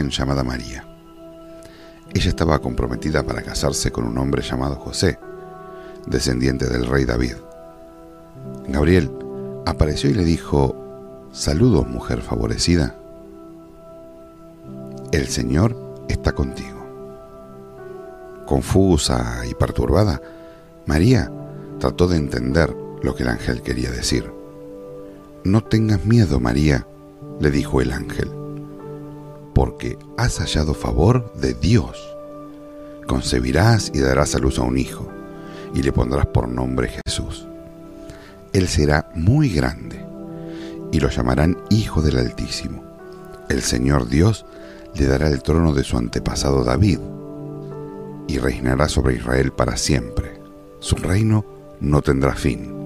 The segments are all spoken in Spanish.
llamada María. Ella estaba comprometida para casarse con un hombre llamado José, descendiente del rey David. Gabriel apareció y le dijo, Saludos, mujer favorecida. El Señor está contigo. Confusa y perturbada, María trató de entender lo que el ángel quería decir. No tengas miedo, María, le dijo el ángel, porque has hallado favor de Dios. Concebirás y darás a luz a un hijo, y le pondrás por nombre Jesús. Él será muy grande, y lo llamarán Hijo del Altísimo. El Señor Dios le dará el trono de su antepasado David, y reinará sobre Israel para siempre. Su reino no tendrá fin.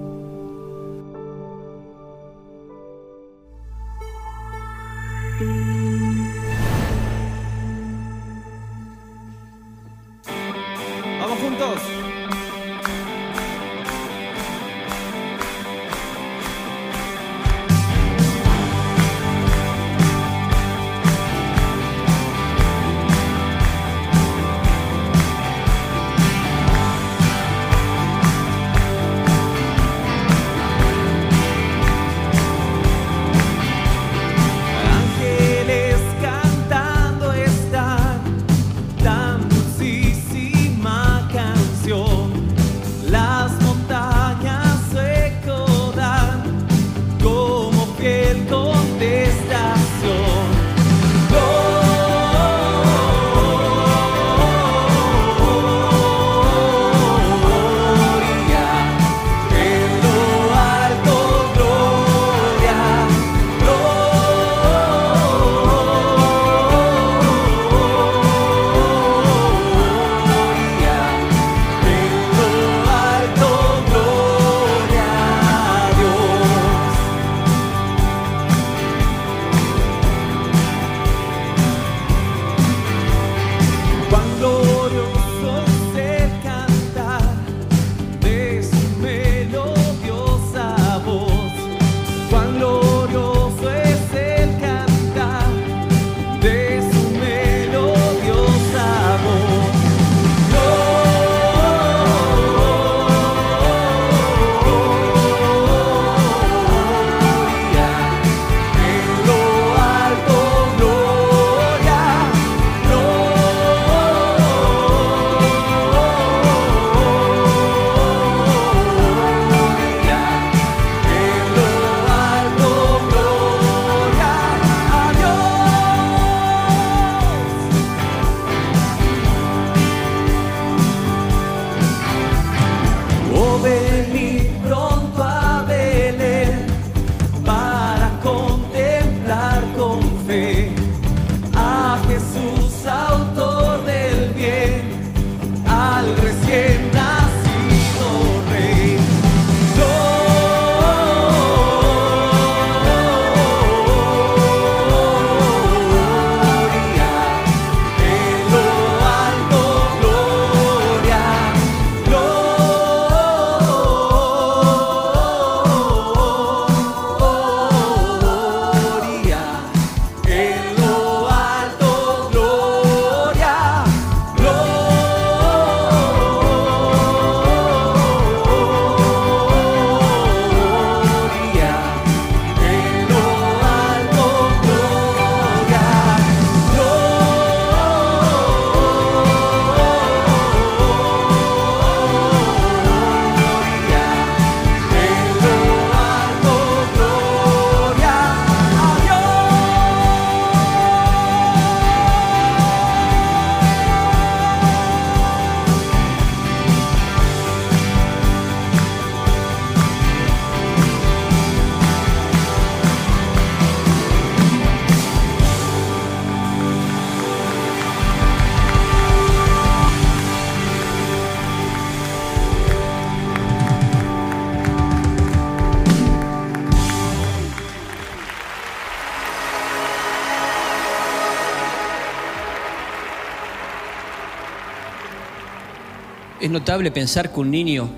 Es notable pensar que un niño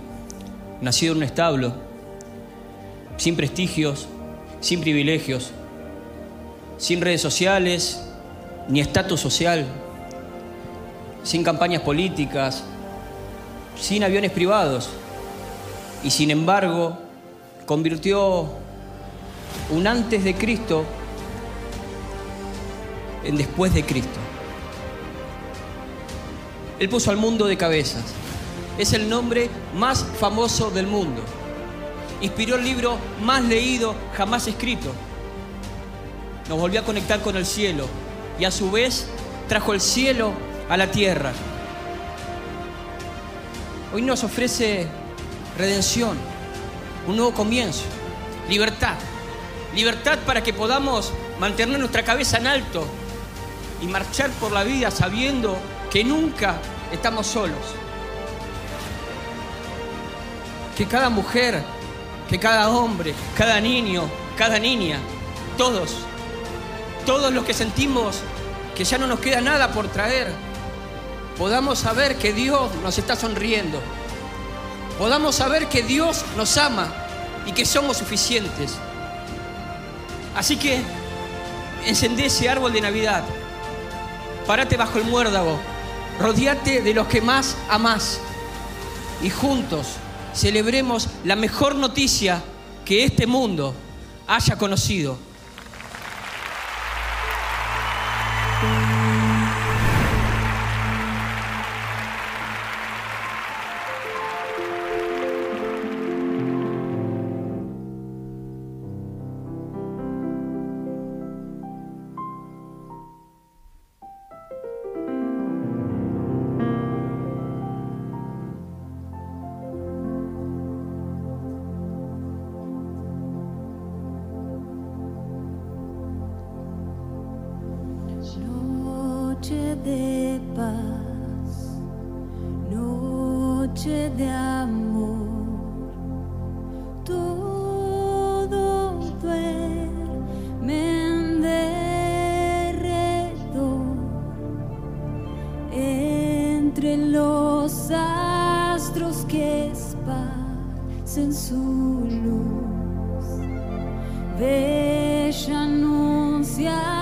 nacido en un establo, sin prestigios, sin privilegios, sin redes sociales, ni estatus social, sin campañas políticas, sin aviones privados, y sin embargo, convirtió un antes de Cristo en después de Cristo. Él puso al mundo de cabezas. Es el nombre más famoso del mundo. Inspiró el libro más leído jamás escrito. Nos volvió a conectar con el cielo y a su vez trajo el cielo a la tierra. Hoy nos ofrece redención, un nuevo comienzo, libertad. Libertad para que podamos mantener nuestra cabeza en alto y marchar por la vida sabiendo que nunca estamos solos. Que cada mujer, que cada hombre, cada niño, cada niña, todos, todos los que sentimos que ya no nos queda nada por traer, podamos saber que Dios nos está sonriendo, podamos saber que Dios nos ama y que somos suficientes. Así que encendé ese árbol de Navidad, párate bajo el muérdago, rodeate de los que más amás. Y juntos celebremos la mejor noticia que este mundo haya conocido. Astros que esparcen su luz, bella anunciando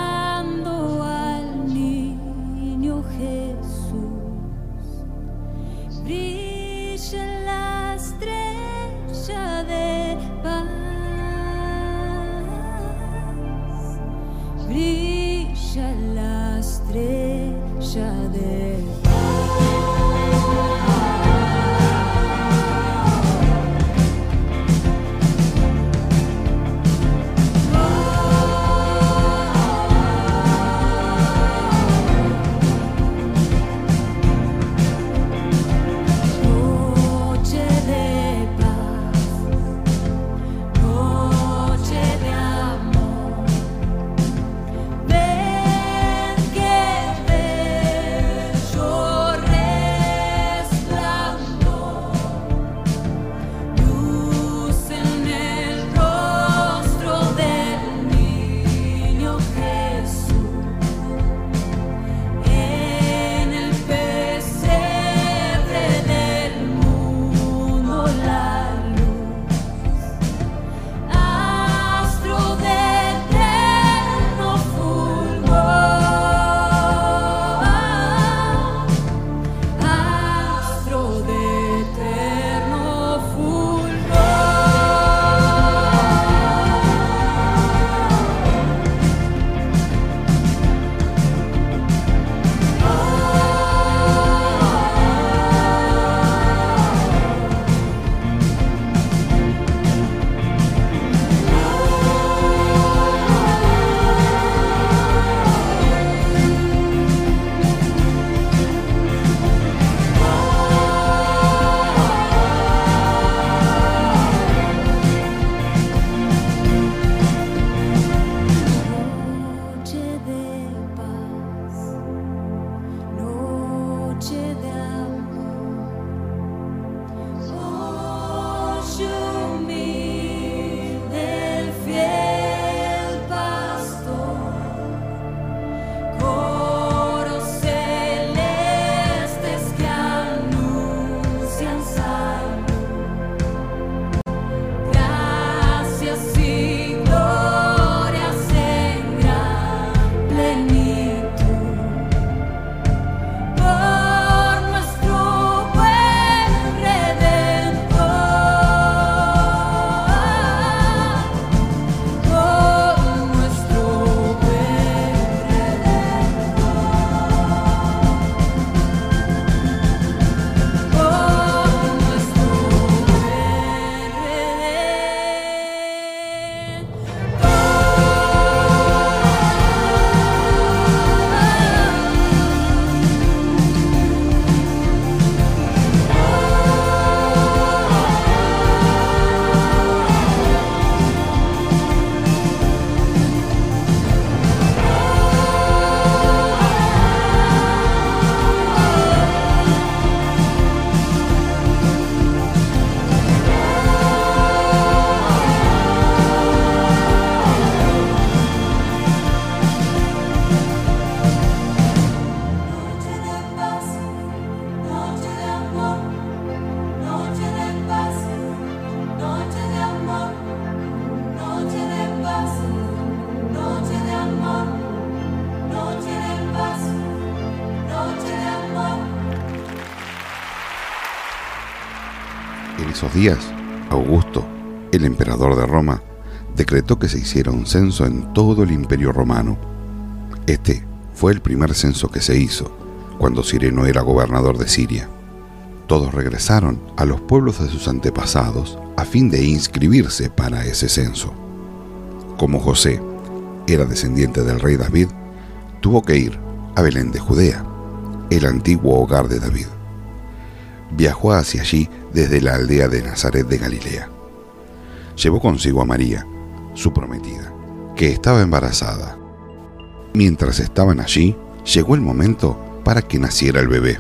días, Augusto, el emperador de Roma, decretó que se hiciera un censo en todo el imperio romano. Este fue el primer censo que se hizo, cuando Sireno era gobernador de Siria. Todos regresaron a los pueblos de sus antepasados a fin de inscribirse para ese censo. Como José era descendiente del rey David, tuvo que ir a Belén de Judea, el antiguo hogar de David. Viajó hacia allí desde la aldea de Nazaret de Galilea. Llevó consigo a María, su prometida, que estaba embarazada. Mientras estaban allí, llegó el momento para que naciera el bebé.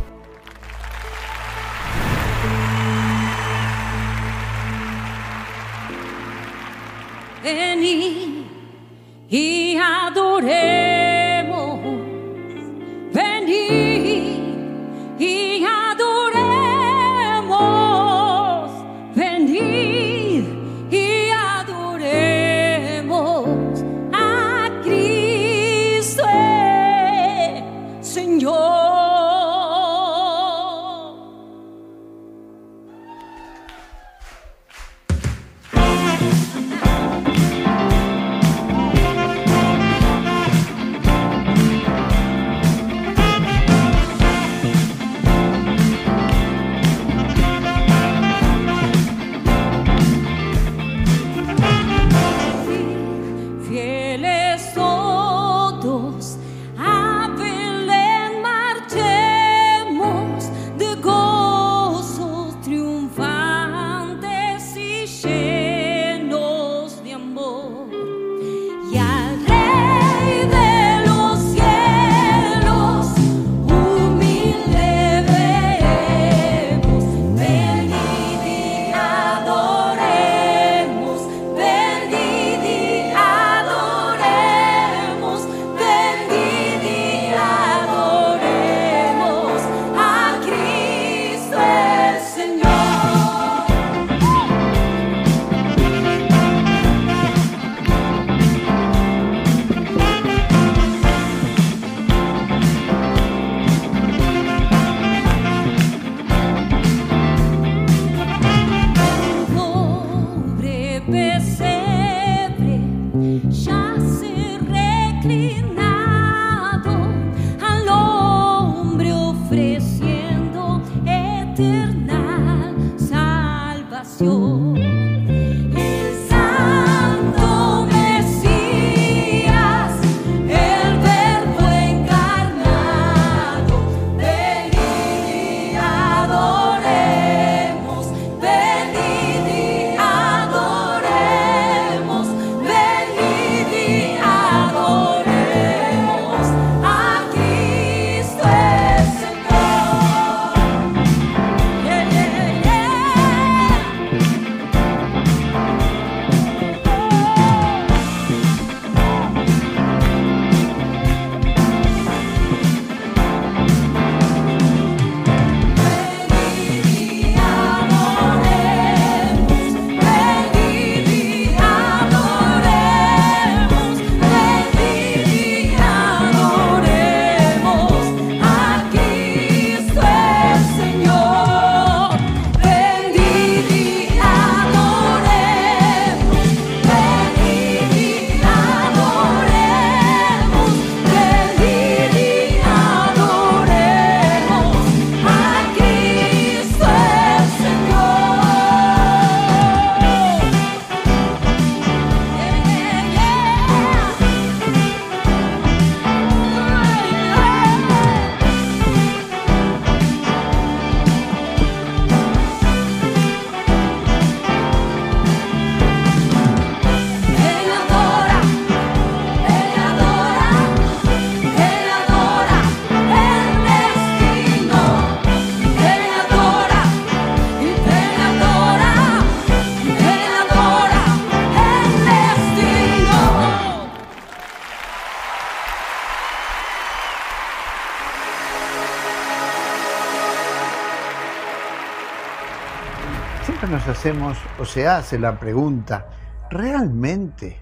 Hacemos o se hace la pregunta, ¿realmente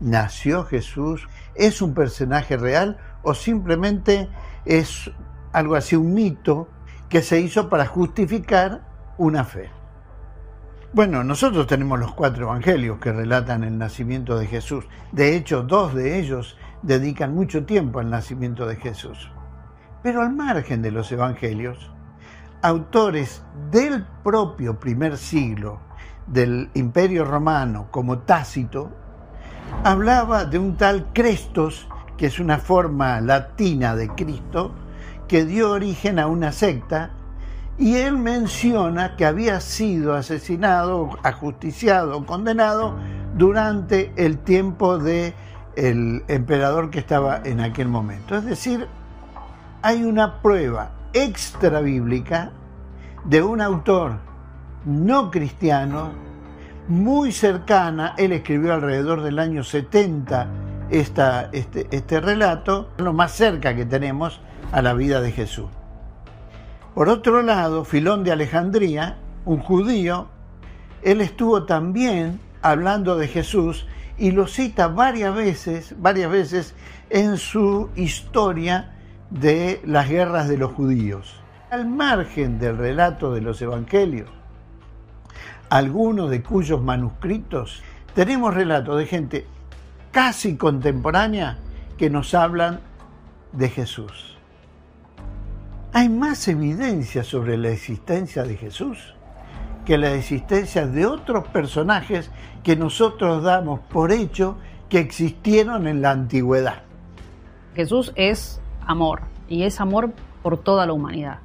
nació Jesús? ¿Es un personaje real o simplemente es algo así, un mito que se hizo para justificar una fe? Bueno, nosotros tenemos los cuatro evangelios que relatan el nacimiento de Jesús. De hecho, dos de ellos dedican mucho tiempo al nacimiento de Jesús. Pero al margen de los evangelios, autores del propio primer siglo del Imperio Romano, como Tácito, hablaba de un tal Crestos, que es una forma latina de Cristo, que dio origen a una secta, y él menciona que había sido asesinado, ajusticiado, condenado durante el tiempo de el emperador que estaba en aquel momento. Es decir, hay una prueba extra bíblica de un autor no cristiano muy cercana, él escribió alrededor del año 70 esta, este, este relato, lo más cerca que tenemos a la vida de Jesús. Por otro lado, Filón de Alejandría, un judío, él estuvo también hablando de Jesús y lo cita varias veces, varias veces en su historia de las guerras de los judíos. Al margen del relato de los evangelios, algunos de cuyos manuscritos tenemos relatos de gente casi contemporánea que nos hablan de Jesús. Hay más evidencia sobre la existencia de Jesús que la existencia de otros personajes que nosotros damos por hecho que existieron en la antigüedad. Jesús es amor y es amor por toda la humanidad.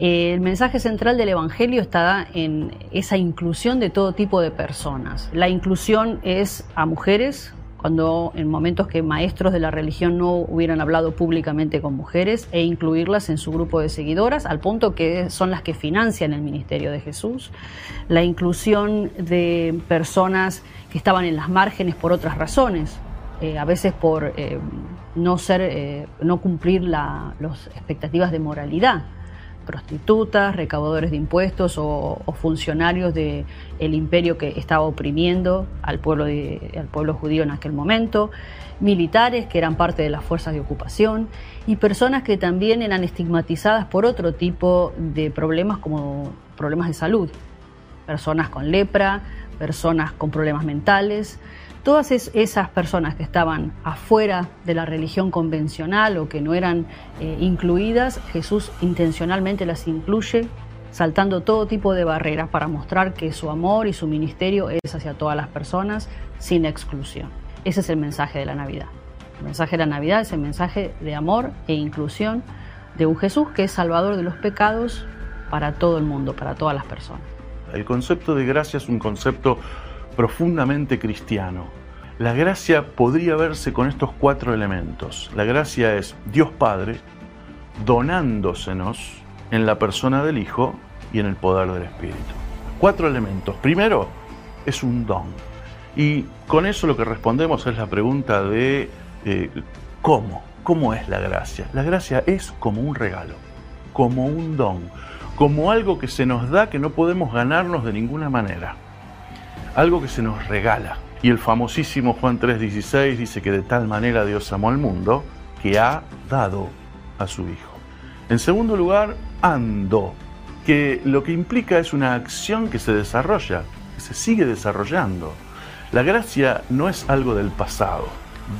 El mensaje central del Evangelio está en esa inclusión de todo tipo de personas. La inclusión es a mujeres, cuando en momentos que maestros de la religión no hubieran hablado públicamente con mujeres e incluirlas en su grupo de seguidoras, al punto que son las que financian el ministerio de Jesús. La inclusión de personas que estaban en las márgenes por otras razones, eh, a veces por eh, no ser, eh, no cumplir la, las expectativas de moralidad. Prostitutas, recaudadores de impuestos o, funcionarios del el imperio que estaba oprimiendo al pueblo, de, al pueblo judío en aquel momento, militares que eran parte de las fuerzas de ocupación y personas que también eran estigmatizadas por otro tipo de problemas como problemas de salud, personas con lepra, personas con problemas mentales, todas es, esas personas que estaban afuera de la religión convencional o que no eran eh, incluidas, Jesús intencionalmente las incluye, saltando todo tipo de barreras para mostrar que su amor y su ministerio es hacia todas las personas, sin exclusión. Ese es el mensaje de la Navidad. El mensaje de la Navidad es el mensaje de amor e inclusión de un Jesús que es salvador de los pecados para todo el mundo, para todas las personas. El concepto de gracia es un concepto profundamente cristiano. La gracia podría verse con estos cuatro elementos. La gracia es Dios Padre donándosenos en la persona del Hijo y en el poder del Espíritu. Cuatro elementos. Primero, es un don. Y con eso lo que respondemos es la pregunta de eh, cómo, cómo es la gracia. La gracia es como un regalo, como un don, como algo que se nos da que no podemos ganarnos de ninguna manera algo que se nos regala. Y el famosísimo Juan 3:16 dice que de tal manera Dios amó al mundo que ha dado a su Hijo. En segundo lugar, ando, que lo que implica es una acción que se desarrolla, que se sigue desarrollando. La gracia no es algo del pasado,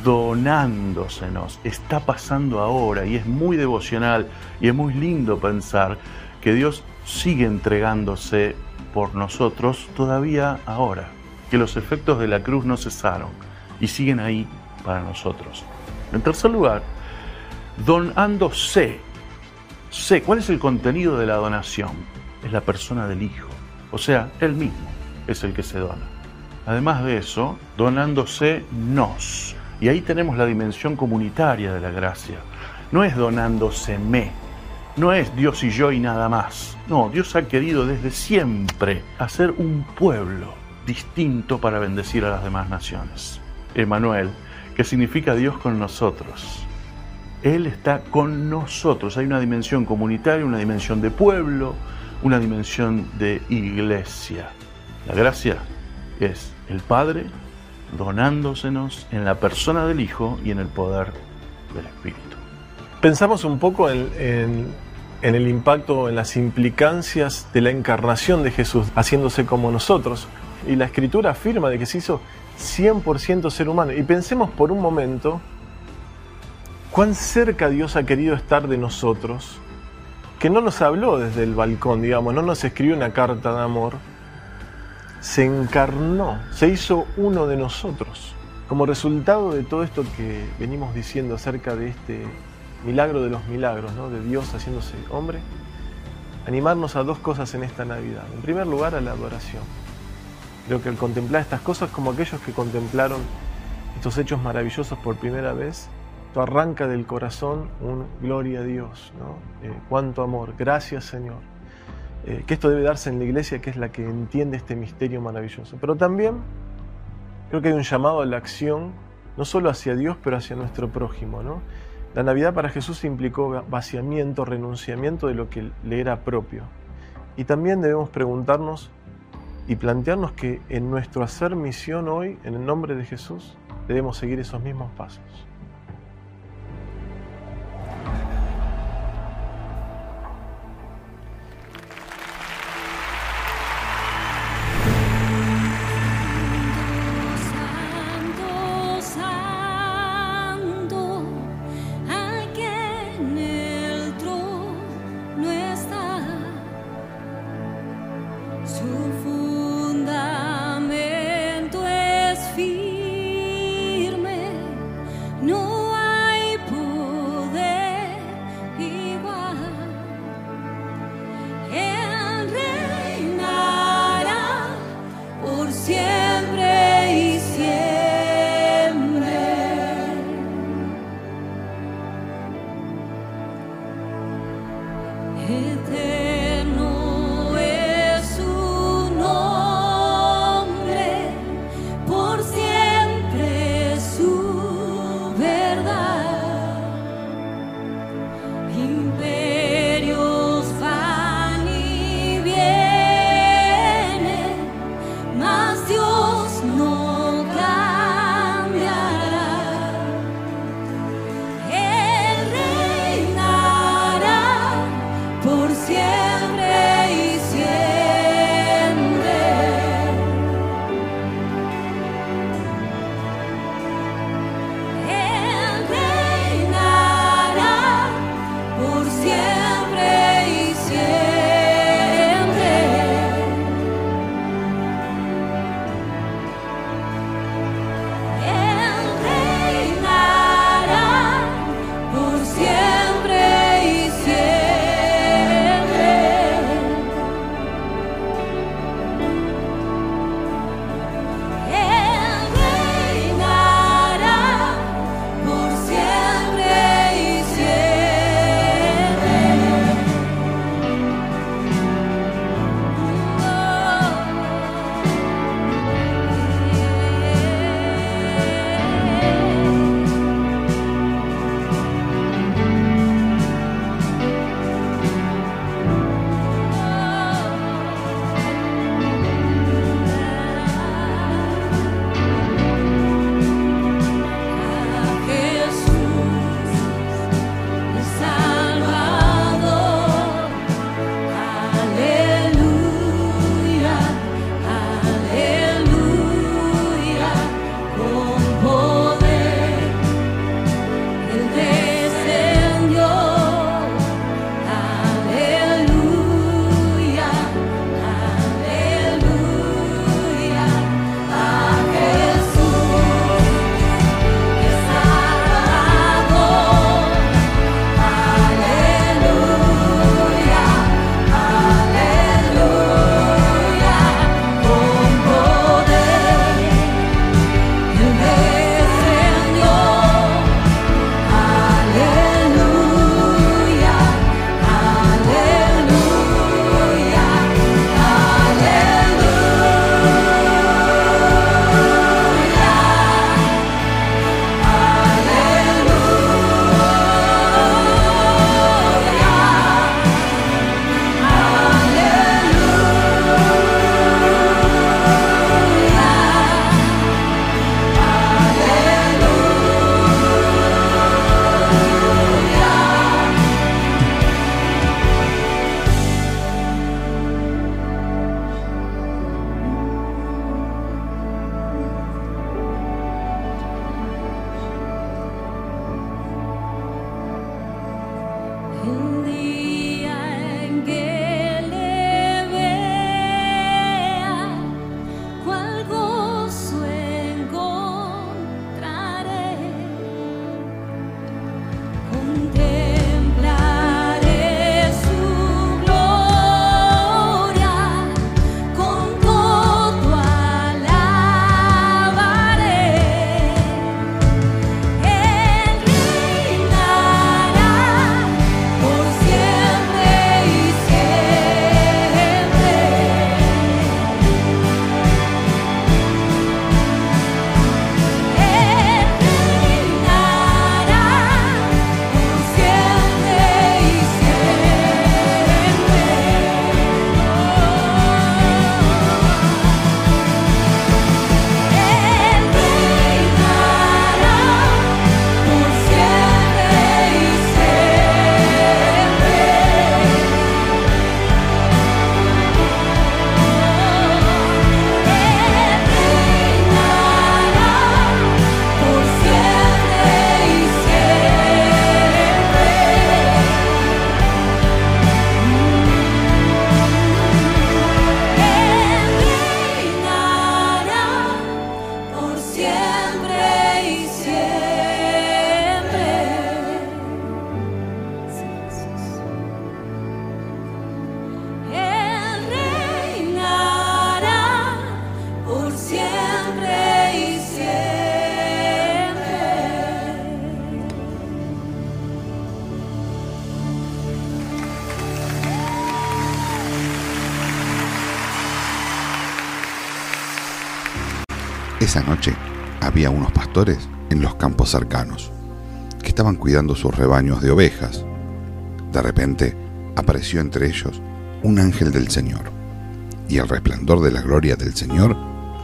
donándosenos, está pasando ahora y es muy devocional y es muy lindo pensar que Dios sigue entregándose por nosotros todavía ahora, que los efectos de la cruz no cesaron y siguen ahí para nosotros. En tercer lugar, donándose. Sé, ¿cuál es el contenido de la donación? Es la persona del Hijo, o sea, Él mismo es el que se dona. Además de eso, donándose nos. Y ahí tenemos la dimensión comunitaria de la gracia. No es donándoseme, no es Dios y yo y nada más. No, Dios ha querido desde siempre hacer un pueblo distinto para bendecir a las demás naciones. Emanuel, que significa Dios con nosotros. Él está con nosotros. Hay una dimensión comunitaria, una dimensión de pueblo, una dimensión de iglesia. La gracia es el Padre donándosenos en la persona del Hijo y en el poder del Espíritu. Pensamos un poco en, el impacto, en las implicancias de la encarnación de Jesús, haciéndose como nosotros. Y la escritura afirma de que se hizo 100% ser humano. Y pensemos por un momento cuán cerca Dios ha querido estar de nosotros, que no nos habló desde el balcón, digamos, no nos escribió una carta de amor, se encarnó, se hizo uno de nosotros. Como resultado de todo esto que venimos diciendo acerca de este milagro de los milagros, ¿no? de Dios haciéndose hombre, animarnos a dos cosas en esta Navidad. En primer lugar, a la adoración. Creo que al contemplar estas cosas como aquellos que contemplaron estos hechos maravillosos por primera vez, esto arranca del corazón un gloria a Dios, ¿no? Eh, cuánto amor, gracias Señor. Eh, que esto debe darse en la iglesia, que es la que entiende este misterio maravilloso. Pero también creo que hay un llamado a la acción, no solo hacia Dios, pero hacia nuestro prójimo. ¿no? La Navidad para Jesús implicó vaciamiento, renunciamiento de lo que le era propio. Y también debemos preguntarnos y plantearnos que en nuestro hacer misión hoy, en el nombre de Jesús, debemos seguir esos mismos pasos. Había unos pastores en los campos cercanos, que estaban cuidando sus rebaños de ovejas. De repente apareció entre ellos un ángel del Señor, y el resplandor de la gloria del Señor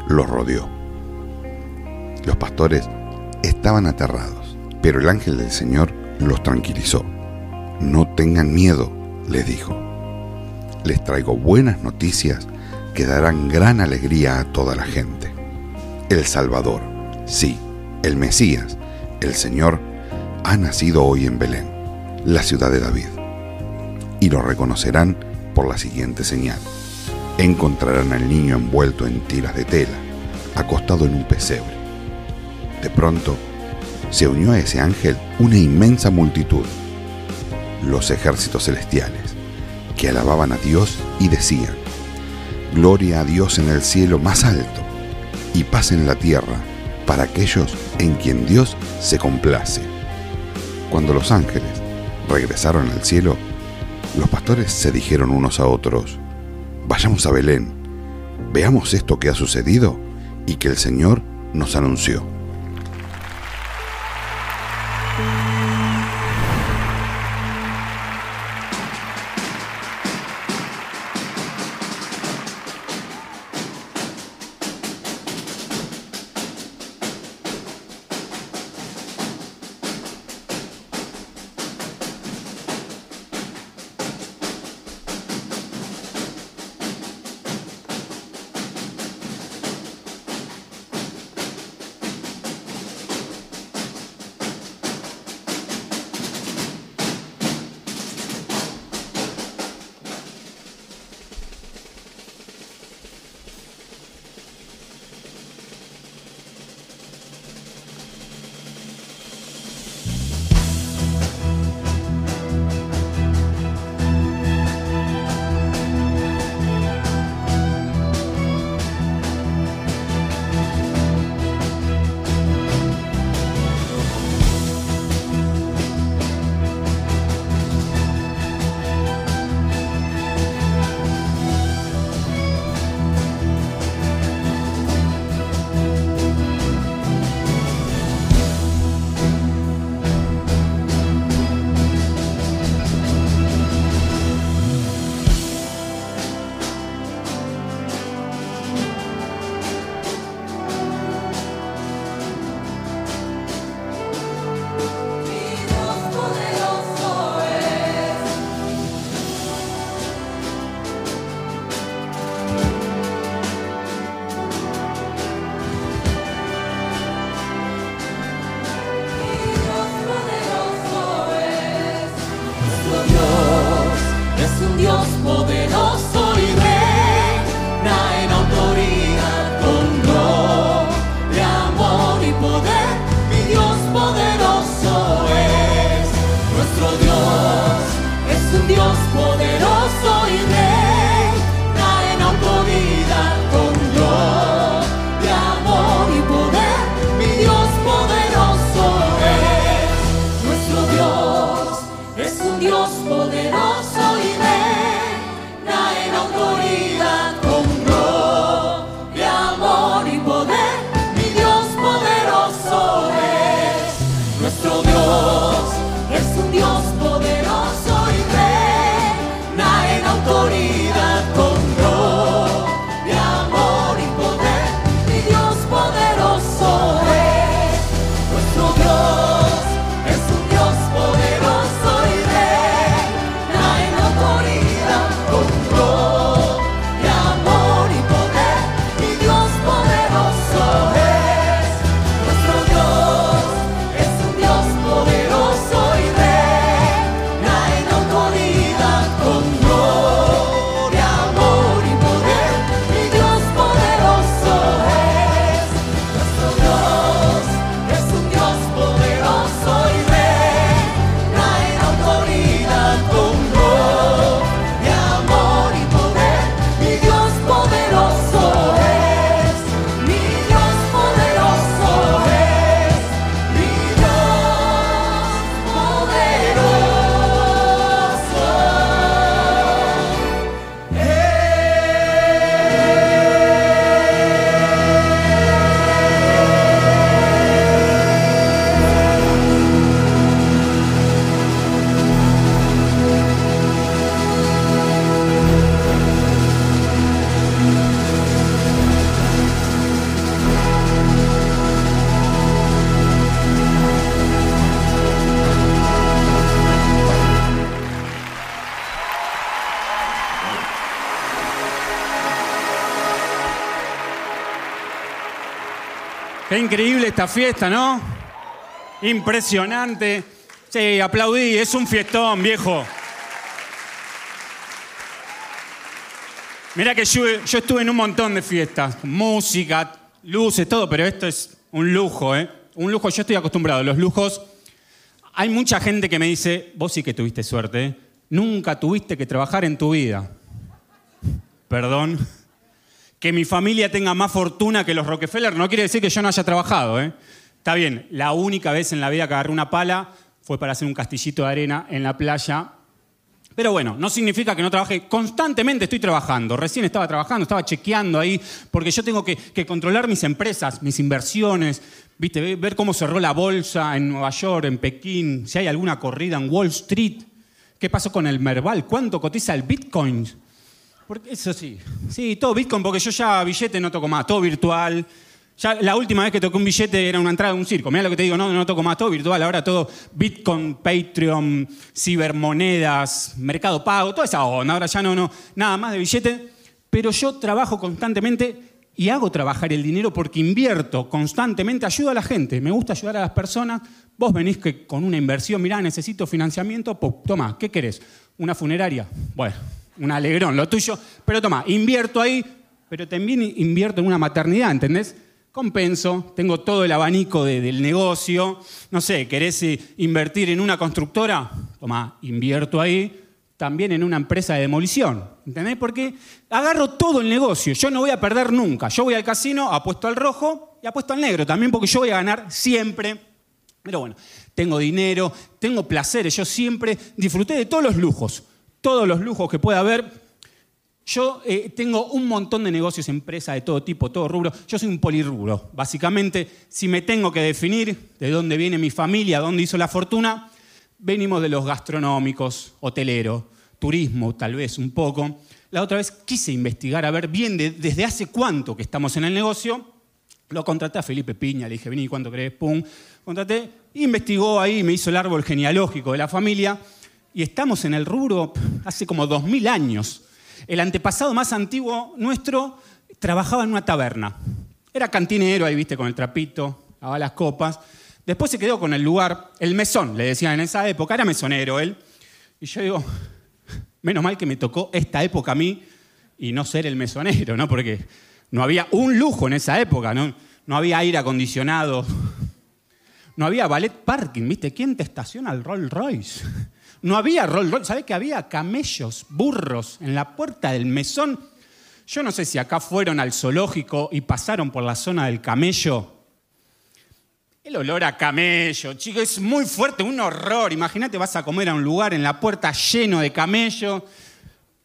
los rodeó. Los pastores estaban aterrados, pero el ángel del Señor los tranquilizó. No tengan miedo, les dijo. Les traigo buenas noticias que darán gran alegría a toda la gente. El Salvador, sí, el Mesías, el Señor, ha nacido hoy en Belén, la ciudad de David. Y lo reconocerán por la siguiente señal. Encontrarán al niño envuelto en tiras de tela, acostado en un pesebre. De pronto, se unió a ese ángel una inmensa multitud, los ejércitos celestiales, que alababan a Dios y decían, Gloria a Dios en el cielo más alto y paz en la tierra para aquellos en quien Dios se complace. Cuando los ángeles regresaron al cielo, los pastores se dijeron unos a otros, vayamos a Belén, veamos esto que ha sucedido y que el Señor nos anunció. Increíble esta fiesta, ¿no? Impresionante. Sí, aplaudí, es un fiestón, viejo. Mira que yo, yo estuve en un montón de fiestas, música, luces, todo, pero esto es un lujo, ¿eh? Un lujo, yo estoy acostumbrado a los lujos. Hay mucha gente que me dice, vos sí que tuviste suerte, ¿eh? Nunca tuviste que trabajar en tu vida. Perdón que mi familia tenga más fortuna que los Rockefeller no quiere decir que yo no haya trabajado. ¿eh? Está bien, la única vez en la vida que agarré una pala fue para hacer un castillito de arena en la playa. Pero bueno, no significa que no trabaje. Constantemente estoy trabajando. Recién estaba trabajando, estaba chequeando ahí, porque yo tengo que, que controlar mis empresas, mis inversiones, ¿viste? ver cómo cerró la bolsa en Nueva York, en Pekín, si hay alguna corrida en Wall Street. ¿Qué pasó con el Merval? ¿Cuánto cotiza el Bitcoin? Porque eso sí. Sí, todo Bitcoin, porque yo ya billete no toco más, todo virtual. Ya la última vez que toqué un billete era una entrada de un circo. Mira lo que te digo, no, no toco más, todo virtual. Ahora todo Bitcoin, Patreon, cibermonedas, mercado pago, toda esa onda. Ahora ya no, no, nada más de billete. Pero yo trabajo constantemente y hago trabajar el dinero porque invierto constantemente, ayudo a la gente, me gusta ayudar a las personas. Vos venís que con una inversión, mirá, necesito financiamiento, toma, ¿qué querés? ¿Una funeraria? Bueno, un alegrón, lo tuyo. Pero toma, invierto ahí, pero también invierto en una maternidad, ¿entendés? Compenso, tengo todo el abanico del negocio. No sé, ¿querés eh, invertir en una constructora? Toma, invierto ahí. También en una empresa de demolición. ¿Entendés? Porque agarro todo el negocio. Yo no voy a perder nunca. Yo voy al casino, apuesto al rojo y apuesto al negro también porque yo voy a ganar siempre. Pero bueno, tengo dinero, tengo placeres. Yo siempre disfruté de todos los lujos todos los lujos que pueda haber. Yo eh, tengo un montón de negocios, empresas de todo tipo, todo rubro. Yo soy un polirrubro. Básicamente, si me tengo que definir de dónde viene mi familia, dónde hizo la fortuna, venimos de los gastronómicos, hoteleros, turismo, tal vez un poco. La otra vez quise investigar a ver bien desde hace cuánto que estamos en el negocio. Lo contraté a Felipe Piña, le dije, vení, ¿cuánto crees? Pum. Contraté, investigó ahí, me hizo el árbol genealógico de la familia y estamos en el rubro hace como dos mil años. El antepasado más antiguo nuestro trabajaba en una taberna. Era cantinero, ahí viste, con el trapito, lavaba las copas. Después se quedó con el lugar, el mesón, le decían en esa época, era mesonero él. Y yo digo, menos mal que me tocó esta época a mí y no ser el mesonero, ¿no? Porque no había un lujo en esa época, ¿no? No había aire acondicionado, no había ballet parking, ¿viste? ¿Quién te estaciona el Rolls Royce? No había Rolls Royce, ¿sabés que había camellos, burros en la puerta del mesón? Yo no sé si acá fueron al zoológico y pasaron por la zona del camello. El olor a camello, chicos, es muy fuerte, un horror. Imagínate, vas a comer a un lugar en la puerta lleno de camello.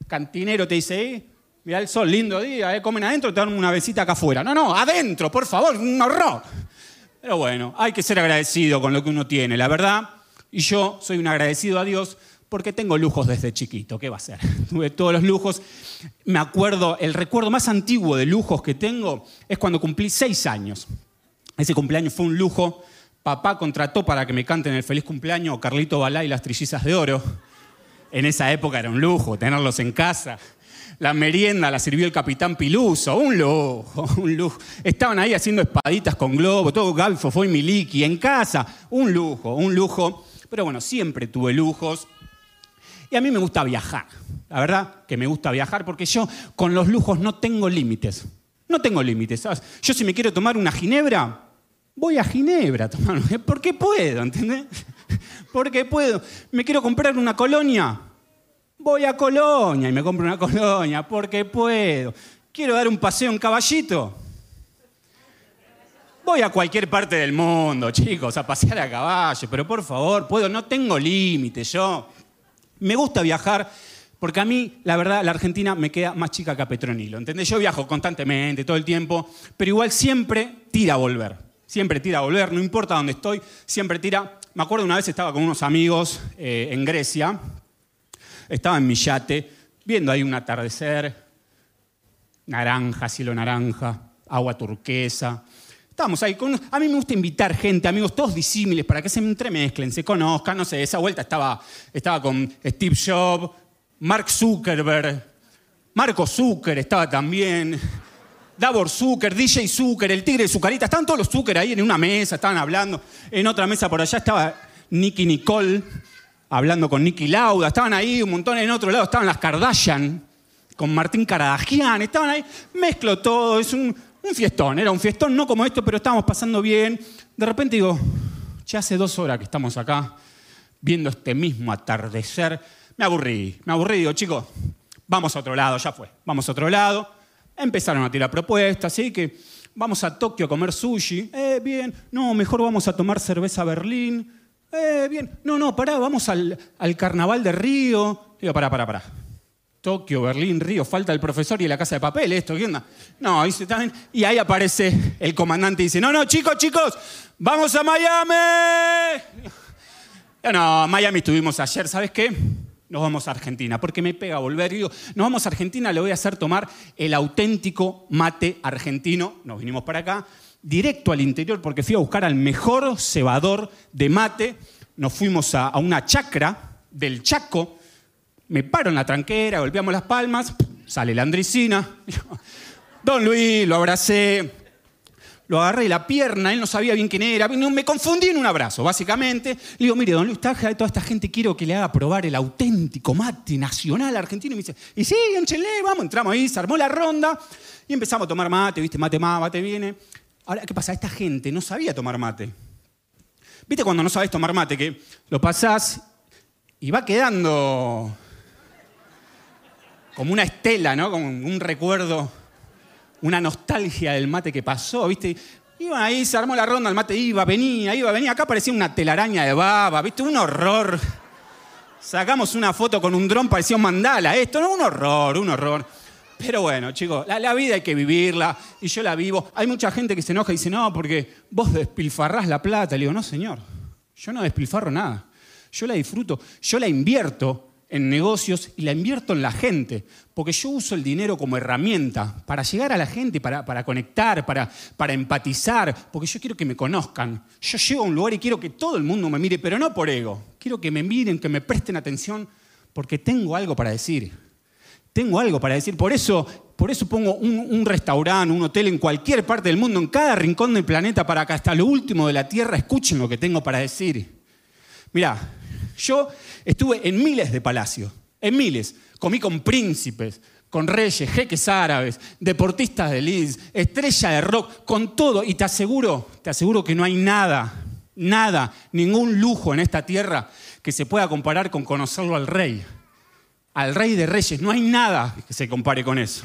Cantinero te dice, eh, mira el sol, lindo día, eh, comen adentro, te dan una besita acá afuera. No, no, adentro, por favor, un horror. Pero bueno, hay que ser agradecido con lo que uno tiene, la verdad. Y yo soy un agradecido a Dios porque tengo lujos desde chiquito. ¿Qué va a ser? Tuve todos los lujos. Me acuerdo, el recuerdo más antiguo de lujos que tengo es cuando cumplí seis años. Ese cumpleaños fue un lujo. Papá contrató para que me canten el feliz cumpleaños Carlito Balá y las trillizas de oro. En esa época era un lujo tenerlos en casa. La merienda la sirvió el capitán Piluso, un lujo, un lujo. Estaban ahí haciendo espaditas con globo, todo Galfo, fue Miliki, en casa, un lujo, un lujo. Pero bueno, siempre tuve lujos. Y a mí me gusta viajar. La verdad que me gusta viajar porque yo con los lujos no tengo límites. No tengo límites. Yo si me quiero tomar una ginebra, voy a Ginebra a tomar. Porque puedo, ¿entendés? Porque puedo. Me quiero comprar una colonia. Voy a Colonia y me compro una colonia porque puedo. Quiero dar un paseo en caballito. Voy a cualquier parte del mundo, chicos, a pasear a caballo, pero por favor, puedo, no tengo límites yo. Me gusta viajar porque a mí, la verdad, la Argentina me queda más chica que a Petronilo, ¿entendés? Yo viajo constantemente, todo el tiempo, pero igual siempre tira a volver. Siempre tira a volver, no importa dónde estoy, siempre tira. Me acuerdo una vez estaba con unos amigos eh, en Grecia, estaba en mi yate, viendo ahí un atardecer, naranja, cielo naranja, agua turquesa, Ahí. A mí me gusta invitar gente, amigos, todos disímiles, para que se entremezclen, se conozcan. No sé, esa vuelta estaba, estaba con Steve Jobs, Mark Zuckerberg, Marco Zucker estaba también, Davor Zucker, DJ Zucker, el tigre de Zucarita, estaban todos los Zucker ahí en una mesa, estaban hablando. En otra mesa por allá estaba Nicky Nicole hablando con Nicky Lauda, estaban ahí un montón, en otro lado estaban las Kardashian con Martín Caradagian, estaban ahí, mezclo todo, es un, un fiestón, era un fiestón no como esto, pero estábamos pasando bien. De repente digo, ya hace dos horas que estamos acá viendo este mismo atardecer. Me aburrí, me aburrí, digo, chicos, vamos a otro lado, ya fue, vamos a otro lado. Empezaron a tirar propuestas, así que vamos a Tokio a comer sushi. Eh, bien, no, mejor vamos a tomar cerveza a Berlín. Eh, bien, no, no, pará, vamos al, al carnaval de Río. Digo, pará, pará, pará. Tokio, Berlín, Río, falta el profesor y la casa de papel, esto, ¿qué onda? No, dice, también. Y ahí aparece el comandante y dice, no, no, chicos, chicos, vamos a Miami. No, no, Miami estuvimos ayer, ¿sabes qué? Nos vamos a Argentina, porque me pega volver. Y digo, nos vamos a Argentina, le voy a hacer tomar el auténtico mate argentino. Nos vinimos para acá, directo al interior, porque fui a buscar al mejor cebador de mate. Nos fuimos a una chacra del Chaco, me paro en la tranquera, golpeamos las palmas, sale la Andricina. Don Luis, lo abracé, lo agarré de la pierna, él no sabía bien quién era, me confundí en un abrazo, básicamente. Le digo, mire, don Luis, traje toda esta gente, quiero que le haga probar el auténtico mate nacional argentino. Y me dice, y sí, échenle, vamos, entramos ahí, se armó la ronda y empezamos a tomar mate, viste, mate más, mate viene. Ahora, ¿qué pasa? Esta gente no sabía tomar mate. ¿Viste cuando no sabes tomar mate? Que lo pasás y va quedando como una estela, ¿no? Como un recuerdo, una nostalgia del mate que pasó, ¿viste? Iban ahí, se armó la ronda, el mate iba, venía, iba, venía. Acá parecía una telaraña de baba, ¿viste? Un horror. Sacamos una foto con un dron, parecía un mandala. Esto, no, un horror, un horror. Pero bueno, chicos, la, la, vida hay que vivirla y yo la vivo. Hay mucha gente que se enoja y dice, no, porque vos despilfarrás la plata. Le digo, no, señor, yo no despilfarro nada. Yo la disfruto, yo la invierto en negocios y la invierto en la gente, porque yo uso el dinero como herramienta para llegar a la gente, para, para conectar, para, para empatizar, porque yo quiero que me conozcan. Yo llego a un lugar y quiero que todo el mundo me mire, pero no por ego. Quiero que me miren, que me presten atención, porque tengo algo para decir. Tengo algo para decir. Por eso, por eso pongo un, un restaurante, un hotel en cualquier parte del mundo, en cada rincón del planeta, para que hasta lo último de la tierra escuchen lo que tengo para decir. Mirá, yo estuve en miles de palacios, en miles. Comí con príncipes, con reyes, jeques árabes, deportistas de Leeds, estrella de rock, con todo. Y te aseguro, te aseguro que no hay nada, nada, ningún lujo en esta tierra que se pueda comparar con conocerlo al rey. Al rey de reyes. No hay nada que se compare con eso.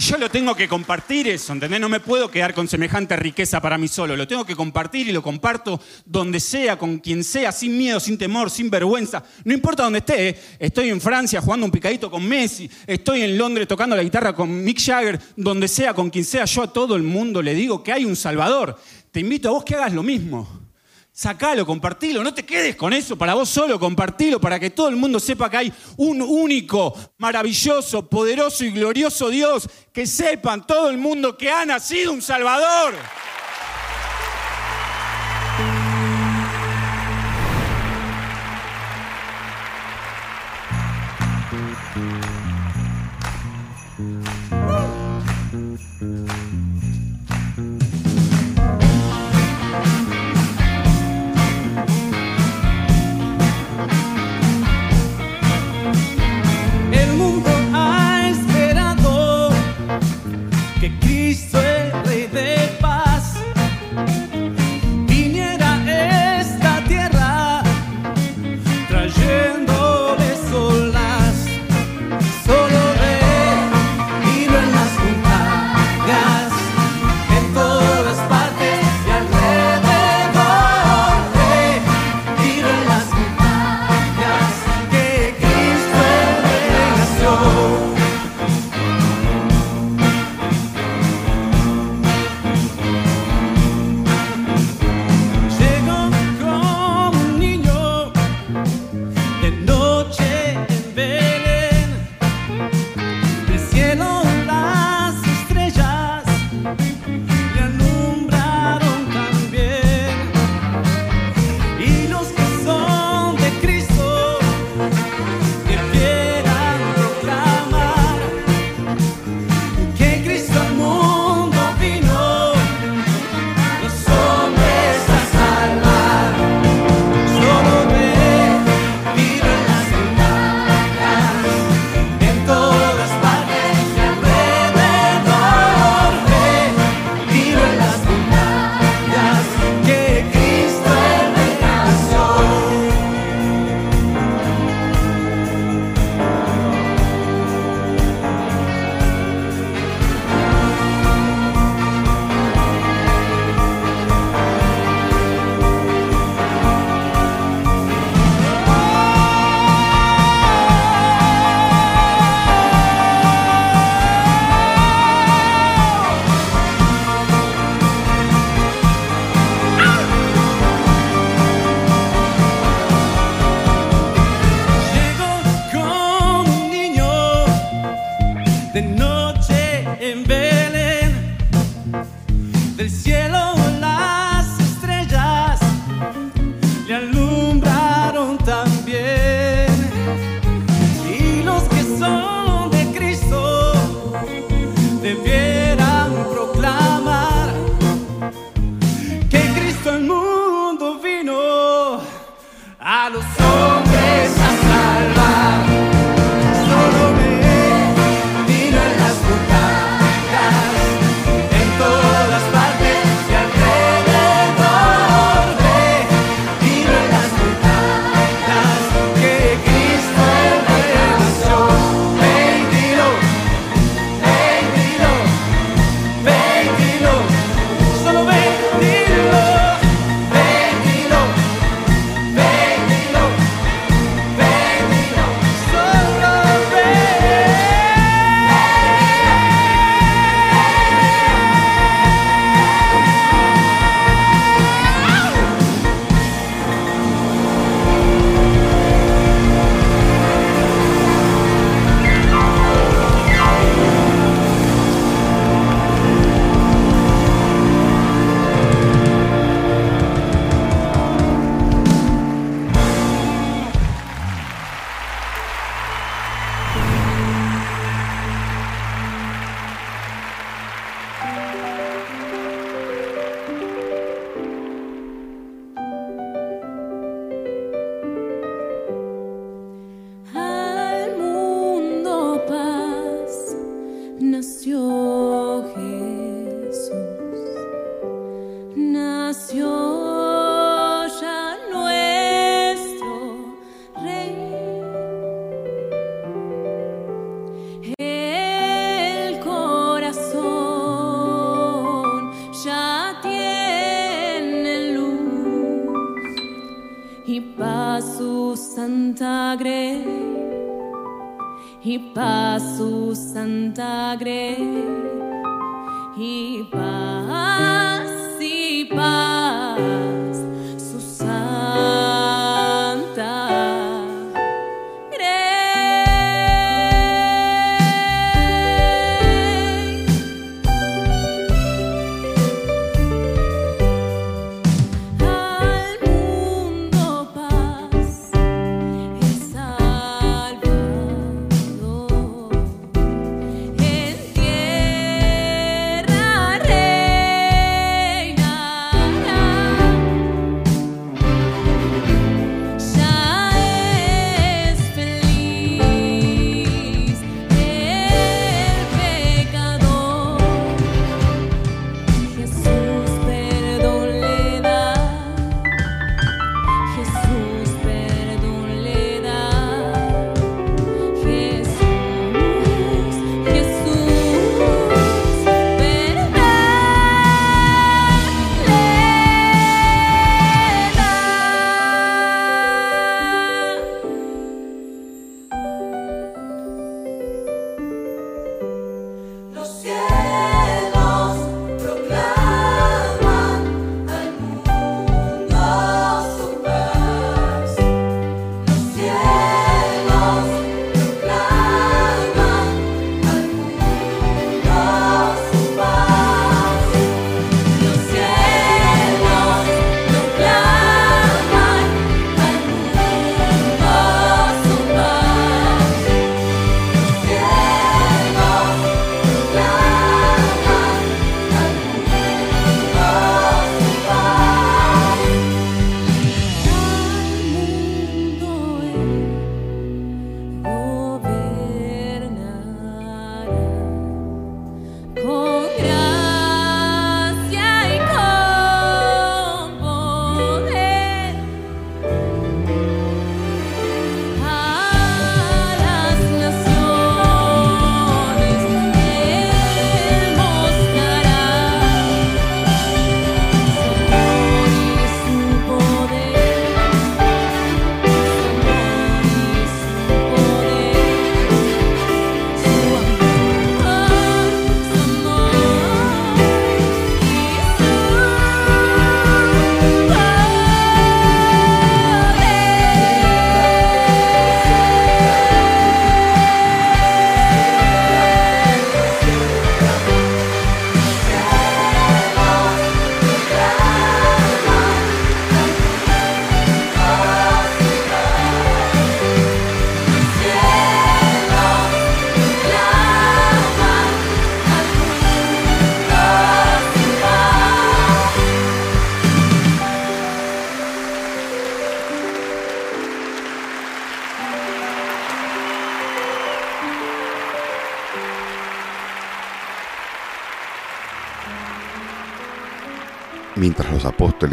Yo lo tengo que compartir eso, ¿entendés? No me puedo quedar con semejante riqueza para mí solo. Lo tengo que compartir y lo comparto donde sea, con quien sea, sin miedo, sin temor, sin vergüenza. No importa dónde esté. ¿eh? Estoy en Francia jugando un picadito con Messi. Estoy en Londres tocando la guitarra con Mick Jagger. Donde sea, con quien sea, yo a todo el mundo le digo que hay un Salvador. Te invito a vos que hagas lo mismo. Sacalo, compartilo, no te quedes con eso para vos solo, compartilo para que todo el mundo sepa que hay un único, maravilloso, poderoso y glorioso Dios, que sepan todo el mundo que ha nacido un Salvador. Cristo,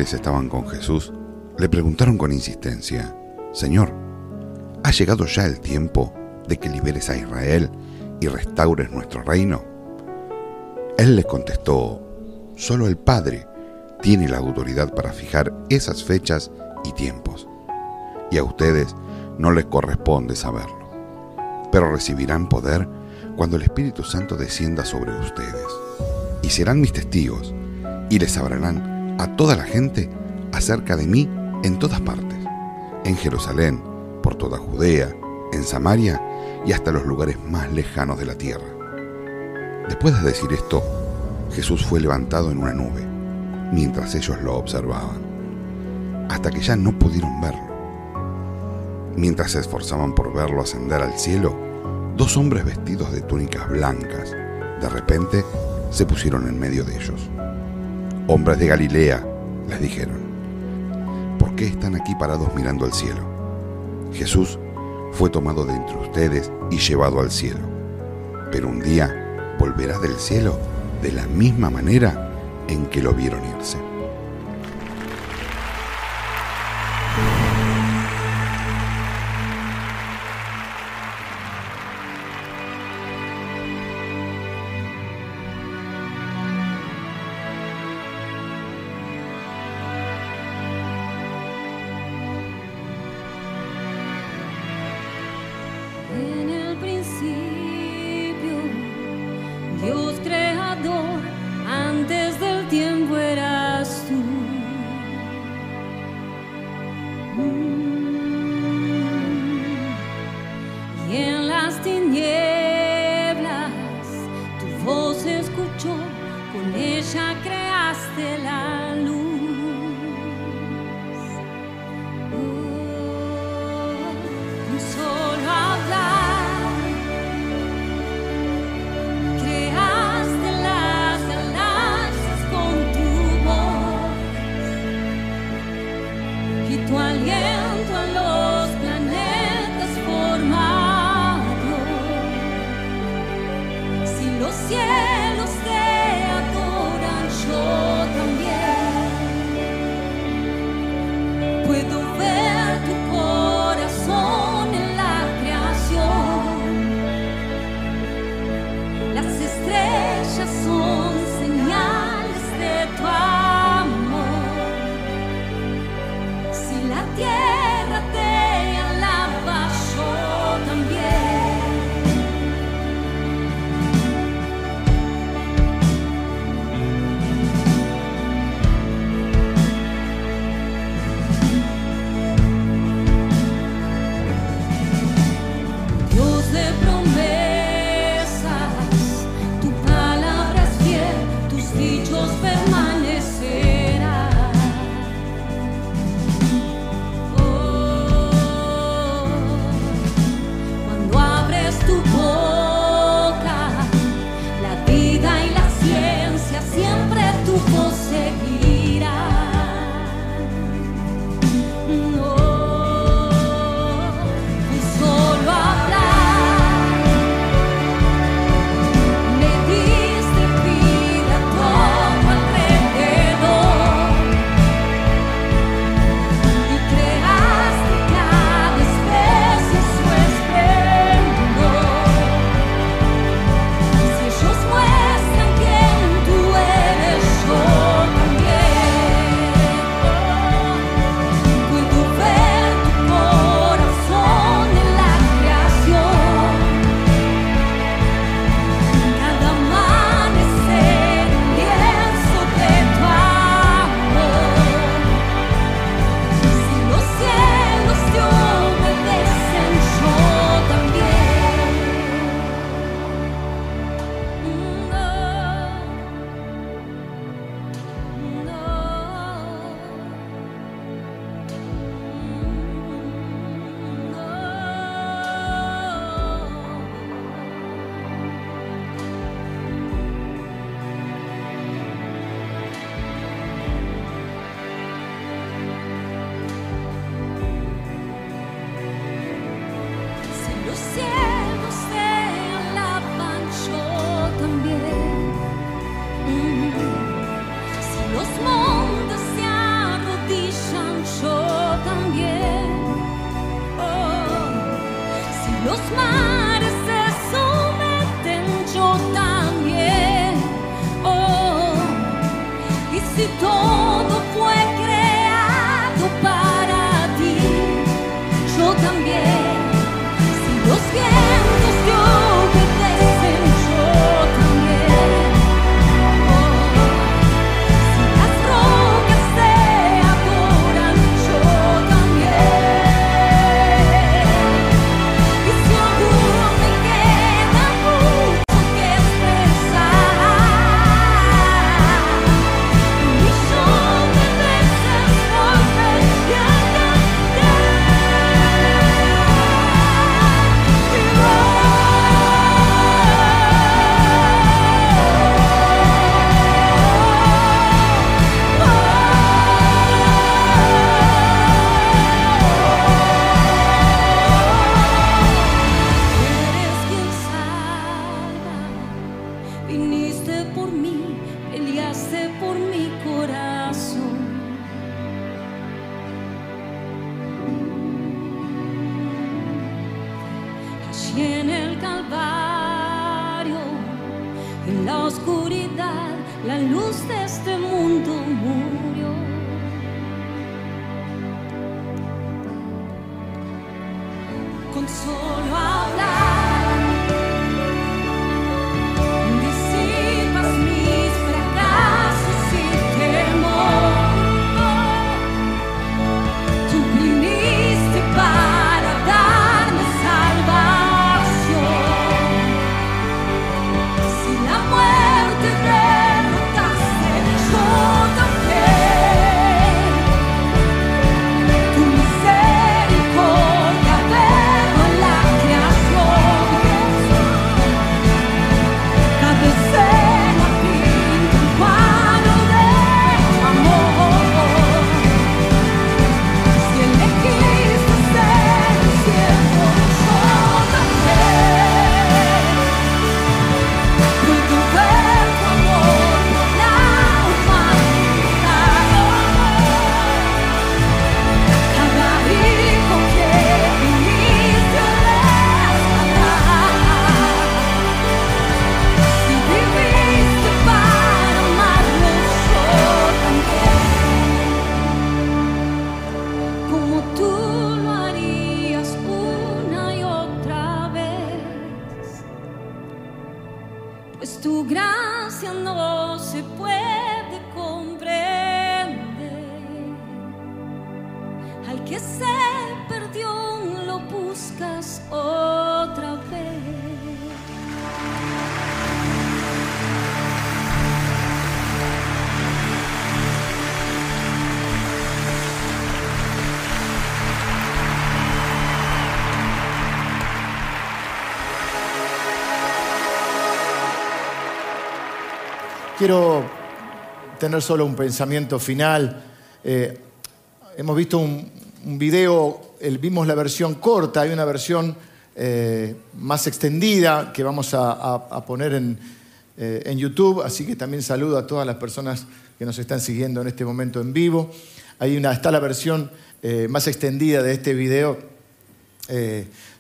estaban con Jesús, le preguntaron con insistencia, Señor, ¿ha llegado ya el tiempo de que liberes a Israel y restaures nuestro reino? Él les contestó, solo el Padre tiene la autoridad para fijar esas fechas y tiempos, y a ustedes no les corresponde saberlo, pero recibirán poder cuando el Espíritu Santo descienda sobre ustedes, y serán mis testigos, y les hablarán a toda la gente acerca de mí en todas partes, en Jerusalén, por toda Judea, en Samaria y hasta los lugares más lejanos de la tierra. Después de decir esto, Jesús fue levantado en una nube, mientras ellos lo observaban, hasta que ya no pudieron verlo. Mientras se esforzaban por verlo ascender al cielo, dos hombres vestidos de túnicas blancas, de repente, se pusieron en medio de ellos. Hombres de Galilea, les dijeron, ¿por qué están aquí parados mirando al cielo? Jesús fue tomado de entre ustedes y llevado al cielo, pero un día volverá del cielo de la misma manera en que lo vieron irse. Quiero tener solo un pensamiento final. Eh, hemos visto un, video, vimos la versión corta, hay una versión eh, más extendida que vamos a, poner en, eh, en YouTube, así que también saludo a todas las personas que nos están siguiendo en este momento en vivo. Hay una, está la versión más extendida de este video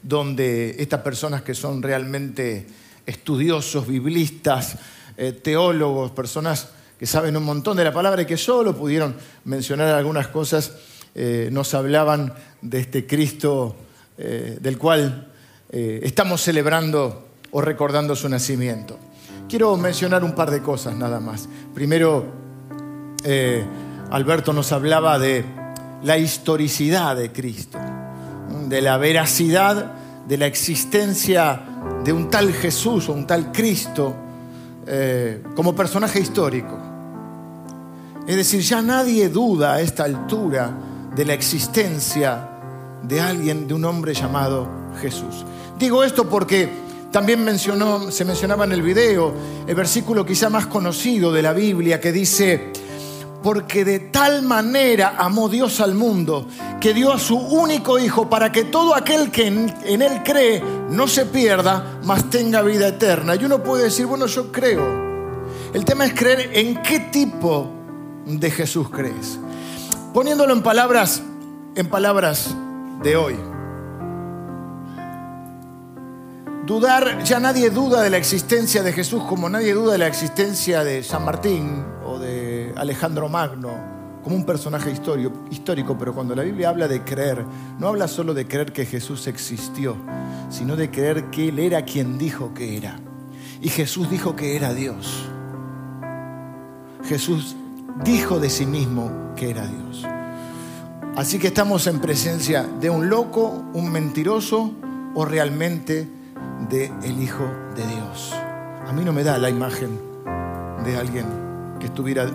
donde estas personas que son realmente estudiosos, biblistas, eh, teólogos, personas que saben un montón de la palabra y que solo pudieron mencionar algunas cosas, eh, nos hablaban de este Cristo eh, del cual estamos celebrando o recordando su nacimiento. Quiero mencionar un par de cosas nada más. Primero, Alberto nos hablaba de la historicidad de Cristo, de la veracidad de la existencia de un tal Jesús o un tal Cristo eh, como personaje histórico. Es decir, ya nadie duda a esta altura de la existencia de alguien, de un hombre llamado Jesús. Digo esto porque también mencionó, se mencionaba en el video el versículo quizá más conocido de la Biblia que dice, porque de tal manera amó Dios al mundo que dio a su único Hijo para que todo aquel que en, Él cree no se pierda, mas tenga vida eterna. Y uno puede decir, bueno, yo creo. El tema es creer en qué tipo de Jesús crees. Poniéndolo en palabras, en palabras de hoy. Dudar, ya nadie duda de la existencia de Jesús como nadie duda de la existencia de San Martín o de Alejandro Magno como un personaje histórico, histórico, pero cuando la Biblia habla de creer, no habla solo de creer que Jesús existió, sino de creer que Él era quien dijo que era. Y Jesús dijo que era Dios. Jesús dijo de sí mismo que era Dios. Así que estamos en presencia de un loco, un mentiroso o realmente de el Hijo de Dios. A mí no me da la imagen de alguien que estuviera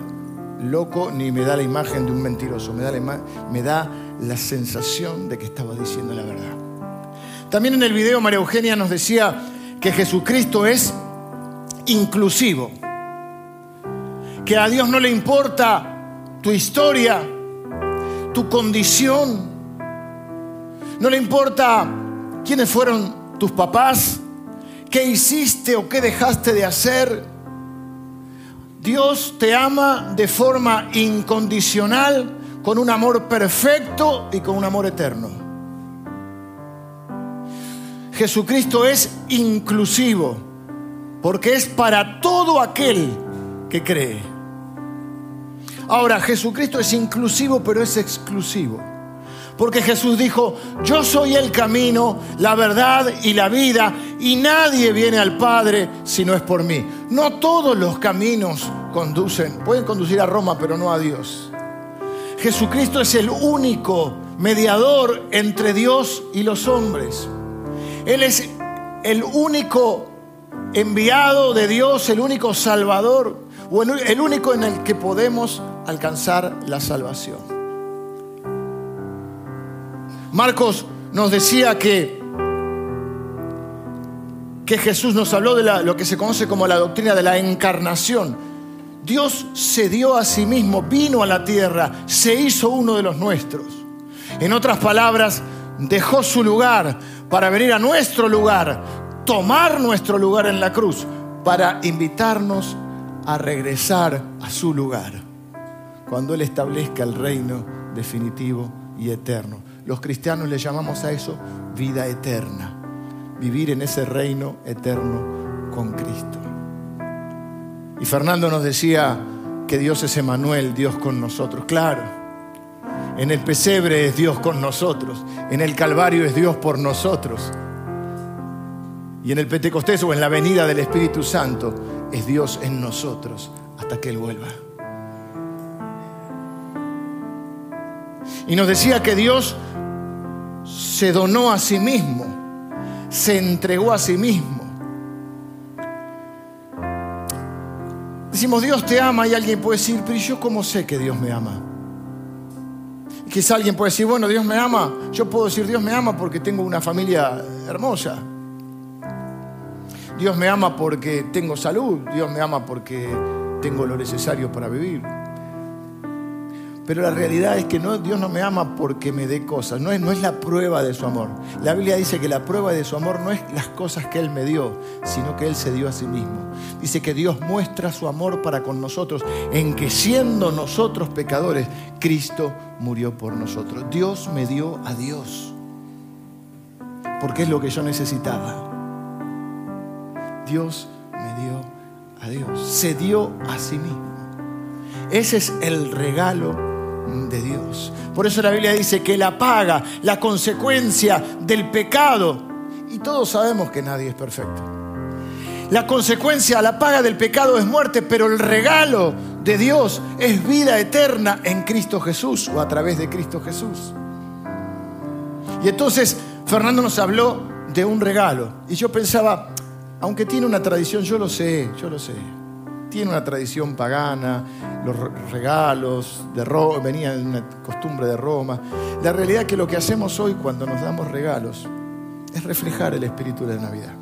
loco ni me da la imagen de un mentiroso, me da la, me da la sensación de que estaba diciendo la verdad. También en el video María Eugenia nos decía que Jesucristo es inclusivo, que a Dios no le importa tu historia, tu condición, no le importa quiénes fueron tus papás, qué hiciste o qué dejaste de hacer. Dios te ama de forma incondicional, con un amor perfecto y con un amor eterno. Jesucristo es inclusivo. porque es para todo aquel que cree. Ahora, Jesucristo es inclusivo, pero es exclusivo. Porque Jesús dijo, yo soy el camino, la verdad y la vida, y nadie viene al Padre si no es por mí. No todos los caminos conducen, pueden conducir a Roma, pero no a Dios. Jesucristo es el único mediador entre Dios y los hombres. Él es el único enviado de Dios, el único salvador, o el, único en el que podemos alcanzar la salvación. Marcos nos decía que, que Jesús nos habló de lo que se conoce como la doctrina de la encarnación. Dios se dio a sí mismo, vino a la tierra, se hizo uno de los nuestros. En otras palabras, dejó su lugar para venir a nuestro lugar, tomar nuestro lugar en la cruz, para invitarnos a regresar a su lugar, cuando Él establezca el reino definitivo y eterno. Los cristianos le llamamos a eso vida eterna, vivir en ese reino eterno con Cristo. Y Fernando nos decía que Dios es Emanuel, Dios con nosotros. Claro, en el pesebre es Dios con nosotros, en el Calvario es Dios por nosotros. Y en el Pentecostés o en la venida del Espíritu Santo es Dios en nosotros hasta que Él vuelva. Y nos decía que Dios se donó a sí mismo, se entregó a sí mismo. Decimos, Dios te ama y alguien puede decir, pero ¿y yo cómo sé que Dios me ama? Y quizá alguien puede decir, bueno, Dios me ama, yo puedo decir, Dios me ama porque tengo una familia hermosa. Dios me ama porque tengo salud, Dios me ama porque tengo lo necesario para vivir. Pero la realidad es que no, Dios no me ama porque me dé cosas, no es, no es la prueba de su amor. La Biblia dice que la prueba de su amor no es las cosas que Él me dio, sino que Él se dio a sí mismo. Dice que Dios muestra su amor para con nosotros en que siendo nosotros pecadores, Cristo murió por nosotros. Dios me dio a Dios, porque es lo que yo necesitaba. Dios me dio a Dios, se dio a sí mismo. Ese es el regalo de Dios. Por eso la Biblia dice que la paga, la consecuencia del pecado, y todos sabemos que nadie es perfecto. La consecuencia, la paga del pecado es muerte, pero el regalo de Dios es vida eterna en Cristo Jesús o a través de Cristo Jesús. Y entonces Fernando nos habló de un regalo. Y yo pensaba, aunque tiene una tradición, yo lo sé, yo lo sé. Tiene una tradición pagana, los re- regalos de Roma, venía de una costumbre de Roma. La realidad es que lo que hacemos hoy cuando nos damos regalos es reflejar el espíritu de la Navidad.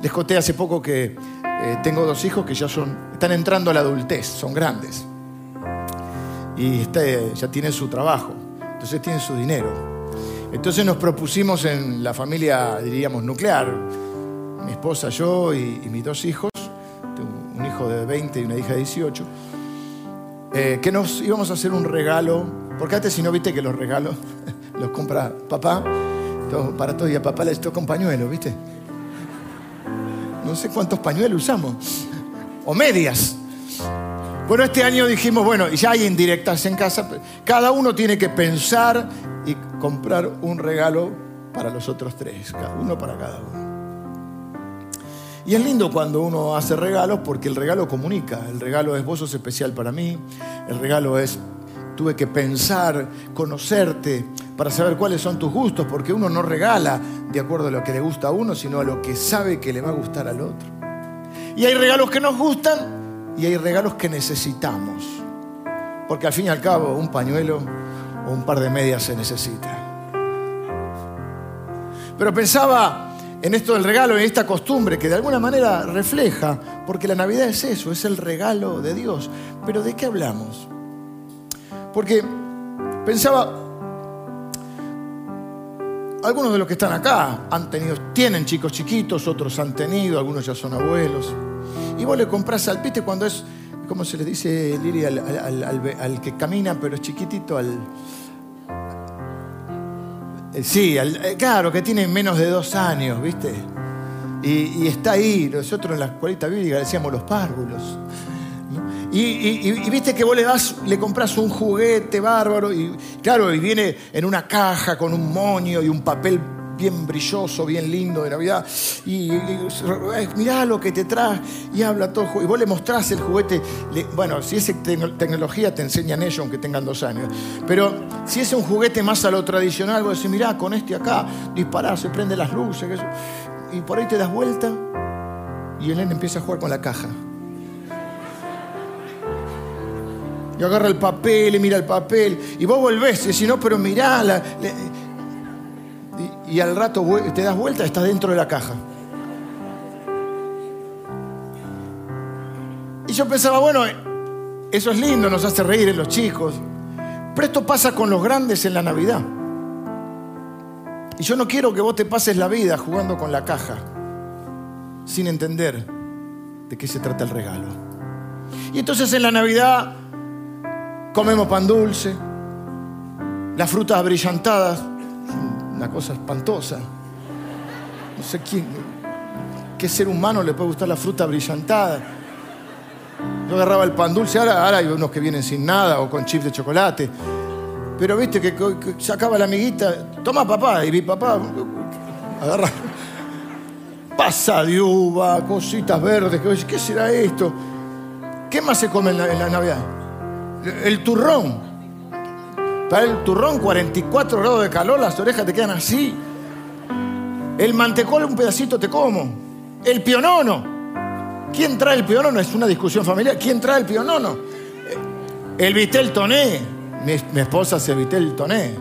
Les conté hace poco que eh, tengo dos hijos que ya son, están entrando a la adultez, son grandes. Y este, ya tienen su trabajo, entonces tienen su dinero. Entonces nos propusimos en la familia, diríamos, nuclear, mi esposa, yo y, y mis dos hijos, de 20 y una hija de 18, eh, que nos íbamos a hacer un regalo, porque antes si no viste que los regalos los compra papá, para todo y a papá les toca un pañuelo, ¿viste? No sé cuántos pañuelos usamos, o medias. Bueno, este año dijimos, bueno, ya hay indirectas en casa, cada uno tiene que pensar y comprar un regalo para los otros tres, cada uno para cada uno. Y es lindo cuando uno hace regalos porque el regalo comunica, el regalo es vos sos especial para mí, el regalo es tuve que pensar, conocerte, para saber cuáles son tus gustos, porque uno no regala de acuerdo a lo que le gusta a uno, sino a lo que sabe que le va a gustar al otro. Y hay regalos que nos gustan y hay regalos que necesitamos. Porque al fin y al cabo un pañuelo o un par de medias se necesita. Pero pensaba en esto del regalo, en esta costumbre que de alguna manera refleja, porque la Navidad es eso, es el regalo de Dios. Pero ¿de qué hablamos? Porque pensaba, algunos de los que están acá han tenido, tienen chicos chiquitos, otros han tenido, algunos ya son abuelos. Y vos le comprás al piste cuando es, ¿cómo se le dice, Lili? Al- al que camina pero es chiquitito, al... eh, Sí, eh, claro, que tiene menos de dos años, ¿viste? Y, está ahí, nosotros en la escuelita bíblica le decíamos los párvulos. y- y viste que vos le das, le compras un juguete bárbaro y claro, y viene en una caja con un moño y un papel bien brilloso, bien lindo de Navidad. Y, y- mirá lo que te trae y habla todo. Y vos le mostrás el juguete. le- bueno, si es tecno- tecnología te enseñan ellos aunque tengan dos años. Pero si es un juguete más a lo tradicional, vos decís, mirá, con este acá, disparás, se prenden las luces. Y por ahí te das vuelta y el empieza a jugar con la caja. Y agarra el papel y mira el papel. Y vos volvés y decís, no, pero mirá. la- y, al rato te das vuelta, estás dentro de la caja. Y yo pensaba, bueno, eso es lindo, nos hace reír en los chicos. Pero esto pasa con los grandes en la Navidad. Y yo no quiero que vos te pases la vida jugando con la caja sin entender de qué se trata el regalo. Y entonces en la Navidad comemos pan dulce, las frutas abrillantadas, una cosa espantosa. No sé quién, qué ser humano le puede gustar la fruta brillantada. Yo agarraba el pan dulce, ahora, hay unos que vienen sin nada o con chips de chocolate. Pero viste que, sacaba la amiguita, toma papá, y mi papá agarra pasa de uva, cositas verdes, ¿qué será esto? ¿Qué más se come en la Navidad? El turrón. Para el turrón, 44 grados de calor, las orejas te quedan así. El mantecol, un pedacito te como. El pionono. ¿Quién trae el pionono? Es una discusión familiar. ¿Quién trae el pionono? El vitel toné. Mi, mi esposa hace vitel toné.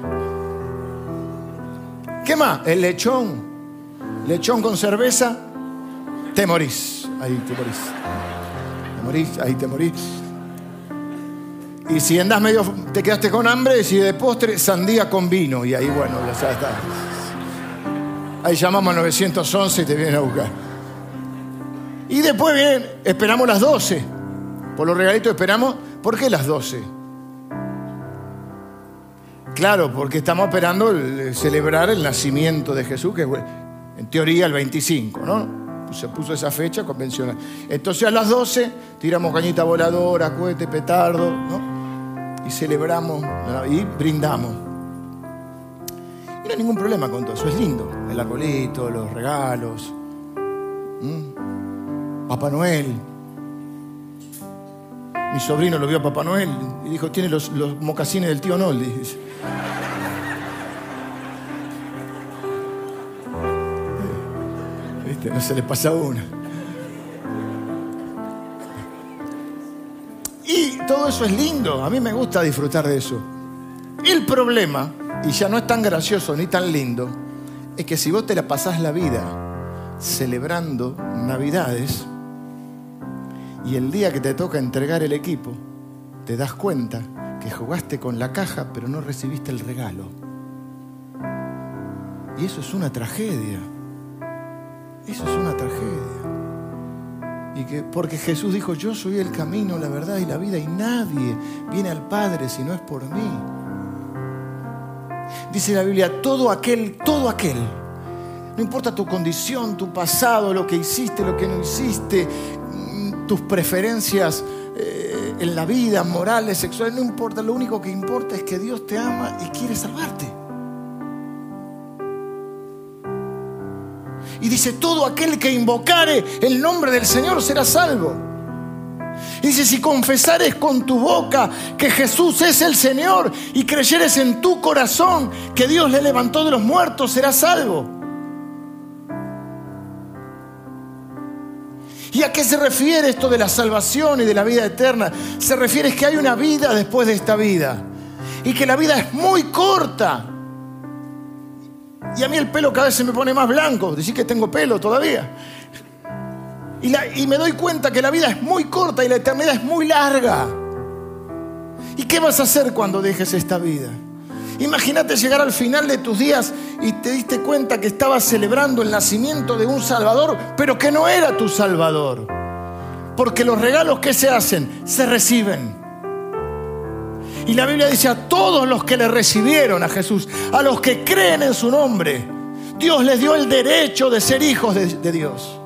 ¿Qué más? El lechón. Lechón con cerveza. Te morís. Ahí te morís. Te morís, ahí te morís. Y si andás medio, te quedaste con hambre, si de postre, sandía con vino. Y ahí, bueno, ya está. Ahí llamamos al 911 y te vienen a buscar. Y después vienen, esperamos las 12. Por los regalitos esperamos. ¿Por qué las 12? Claro, porque estamos esperando el- celebrar el nacimiento de Jesús, que es, en teoría el 25, ¿no? Se puso esa fecha convencional. Entonces a las 12 tiramos cañita voladora, cohete, petardo, ¿no? Y celebramos y brindamos. Y no hay ningún problema con todo eso, es lindo. El arbolito, los regalos. Papá Noel. Mi sobrino lo vio a Papá Noel y dijo, tiene los, mocasines del tío Noel. dice. ¿Viste? No se le pasa una. Todo eso es lindo, a mí me gusta disfrutar de eso. El problema, y ya no es tan gracioso ni tan lindo, es que si vos te la pasás la vida celebrando Navidades y el día que te toca entregar el equipo, te das cuenta que jugaste con la caja pero no recibiste el regalo. Y eso es una tragedia. Eso es una tragedia. Y que, porque Jesús dijo, yo soy el camino, la verdad y la vida, y nadie viene al Padre si no es por mí. Dice la Biblia, todo aquel, todo aquel, no importa tu condición, tu pasado, lo que hiciste, lo que no hiciste, tus preferencias eh, en la vida, morales, sexuales, no importa, lo único que importa es que Dios te ama y quiere salvarte. Y dice, todo aquel que invocare el nombre del Señor será salvo. Y dice, si confesares con tu boca que Jesús es el Señor y creyeres en tu corazón que Dios le levantó de los muertos, serás salvo. ¿Y a qué se refiere esto de la salvación y de la vida eterna? Se refiere que hay una vida después de esta vida. Y que la vida es muy corta. Y a mí el pelo cada vez se me pone más blanco. Decir que tengo pelo todavía. Y, y me doy cuenta que la vida es muy corta y la eternidad es muy larga. ¿Y qué vas a hacer cuando dejes esta vida? Imagínate llegar al final de tus días y te diste cuenta que estabas celebrando el nacimiento de un Salvador, pero que no era tu Salvador. Porque los regalos que se hacen se reciben. Y la Biblia dice a todos los que le recibieron a Jesús, a los que creen en su nombre, Dios les dio el derecho de ser hijos de, Dios.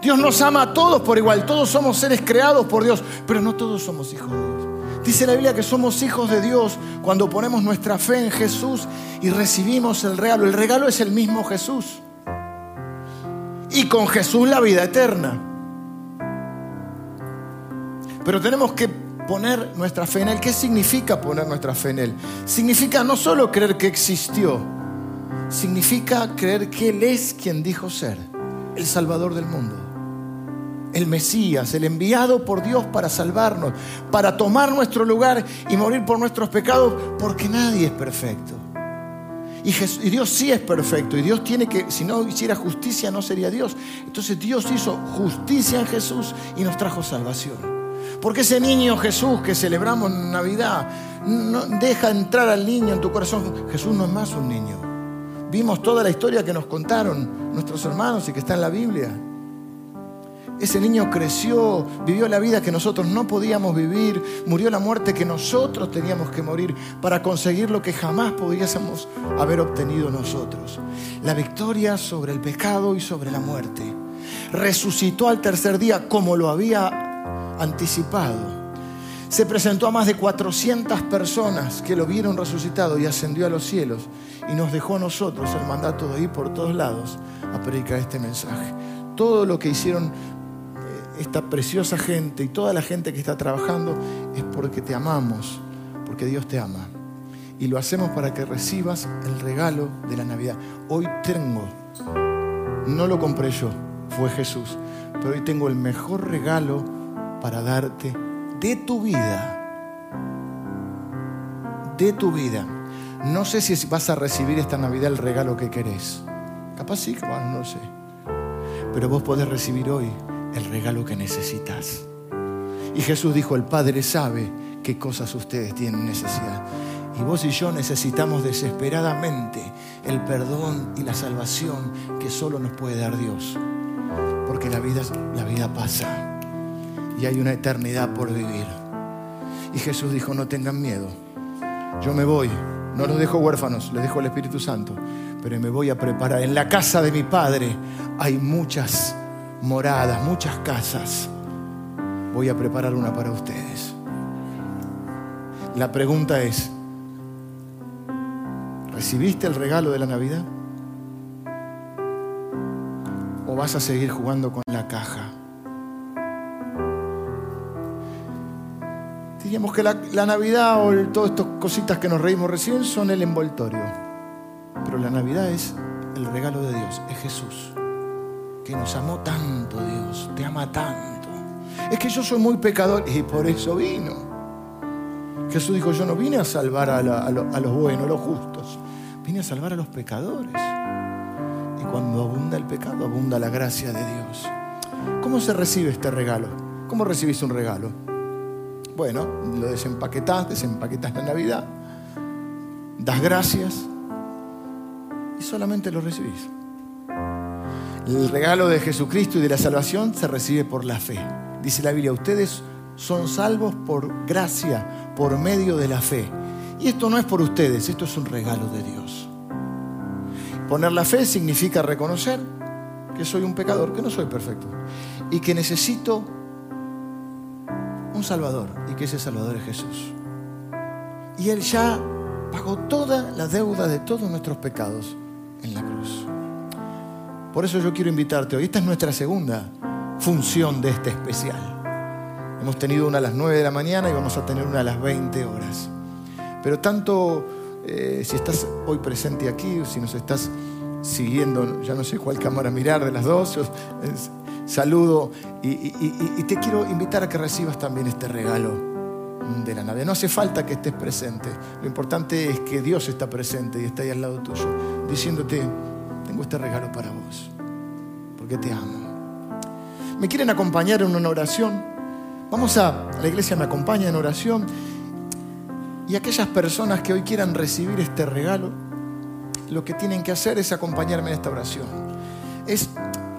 Dios nos ama a todos por igual, todos somos seres creados por Dios, pero no todos somos hijos de Dios. Dice la Biblia que somos hijos de Dios cuando ponemos nuestra fe en Jesús y recibimos el regalo. El regalo es el mismo Jesús. Y con Jesús la vida eterna. Pero tenemos que poner nuestra fe en Él. ¿Qué significa poner nuestra fe en Él? Significa no solo creer que existió, significa creer que Él es quien dijo ser, el Salvador del mundo el Mesías, el enviado por Dios para salvarnos, para tomar nuestro lugar y morir por nuestros pecados, porque nadie es perfecto. Y, y Dios sí es perfecto, y Dios tiene que, si no hiciera justicia, no sería Dios. Entonces Dios hizo justicia en Jesús y nos trajo salvación. Porque ese niño Jesús que celebramos en Navidad, no, deja entrar al niño en tu corazón. Jesús no es más un niño. Vimos toda la historia que nos contaron nuestros hermanos y que está en la Biblia. Ese niño creció, vivió la vida que nosotros no podíamos vivir, murió la muerte que nosotros teníamos que morir para conseguir lo que jamás podíamos haber obtenido nosotros. La victoria sobre el pecado y sobre la muerte. Resucitó al tercer día como lo había anticipado. Se presentó a más de 400 personas que lo vieron resucitado y ascendió a los cielos y nos dejó a nosotros el mandato de ir por todos lados a predicar este mensaje. Todo lo que hicieron esta preciosa gente y toda la gente que está trabajando es porque te amamos, porque Dios te ama. Y lo hacemos para que recibas el regalo de la Navidad. Hoy tengo, no lo compré yo, fue Jesús, pero hoy tengo el mejor regalo para darte de tu vida. De tu vida. No sé si vas a recibir esta Navidad el regalo que querés. Capaz sí, capaz no sé. Pero vos podés recibir hoy el regalo que necesitas. Y Jesús dijo, el Padre sabe qué cosas ustedes tienen necesidad. Y vos y yo necesitamos desesperadamente el perdón y la salvación que solo nos puede dar Dios. Porque la vida, la vida pasa y hay una eternidad por vivir. Y Jesús dijo, no tengan miedo. Yo me voy, no los dejo huérfanos, les dejo el Espíritu Santo, pero me voy a preparar. En la casa de mi Padre hay muchas moradas, muchas casas. Voy a preparar una para ustedes. La pregunta es, ¿recibiste el regalo de la Navidad? ¿O vas a seguir jugando con la caja? Diríamos que la, Navidad o todas estas cositas que nos reímos recién son el envoltorio. Pero la Navidad es el regalo de Dios, es Jesús que nos amó tanto Dios, te ama tanto. Es que yo soy muy pecador y por eso vino. Jesús dijo, yo no vine a salvar a los buenos, a los justos, vine a salvar a los pecadores. Y cuando abunda el pecado, abunda la gracia de Dios. ¿Cómo se recibe este regalo? ¿Cómo recibís un regalo? Bueno, lo desempaquetás, desempaquetás la Navidad, das gracias y solamente lo recibís. El regalo de Jesucristo y de la salvación se recibe por la fe. Dice la Biblia, ustedes son salvos por gracia, por medio de la fe. Y esto no es por ustedes, esto es un regalo de Dios. Poner la fe significa reconocer que soy un pecador, que no soy perfecto, y que necesito un Salvador, y que ese Salvador es Jesús. Y Él ya pagó toda la deuda de todos nuestros pecados en la cruz. Por eso yo quiero invitarte hoy. Esta es nuestra segunda función de este especial. Hemos tenido una a las 9 de la mañana y vamos a tener una a las 20 horas. Pero tanto eh, si estás hoy presente aquí, si nos estás siguiendo, ya no sé cuál cámara mirar de las dos, saludo y, te quiero invitar a que recibas también este regalo de la Navidad. No hace falta que estés presente. Lo importante es que Dios está presente y está ahí al lado tuyo, diciéndote, tengo este regalo para vos, porque te amo. ¿Me quieren acompañar en una oración? Vamos a, la iglesia me acompaña en oración. Y aquellas personas que hoy quieran recibir este regalo, lo que tienen que hacer es acompañarme en esta oración. Es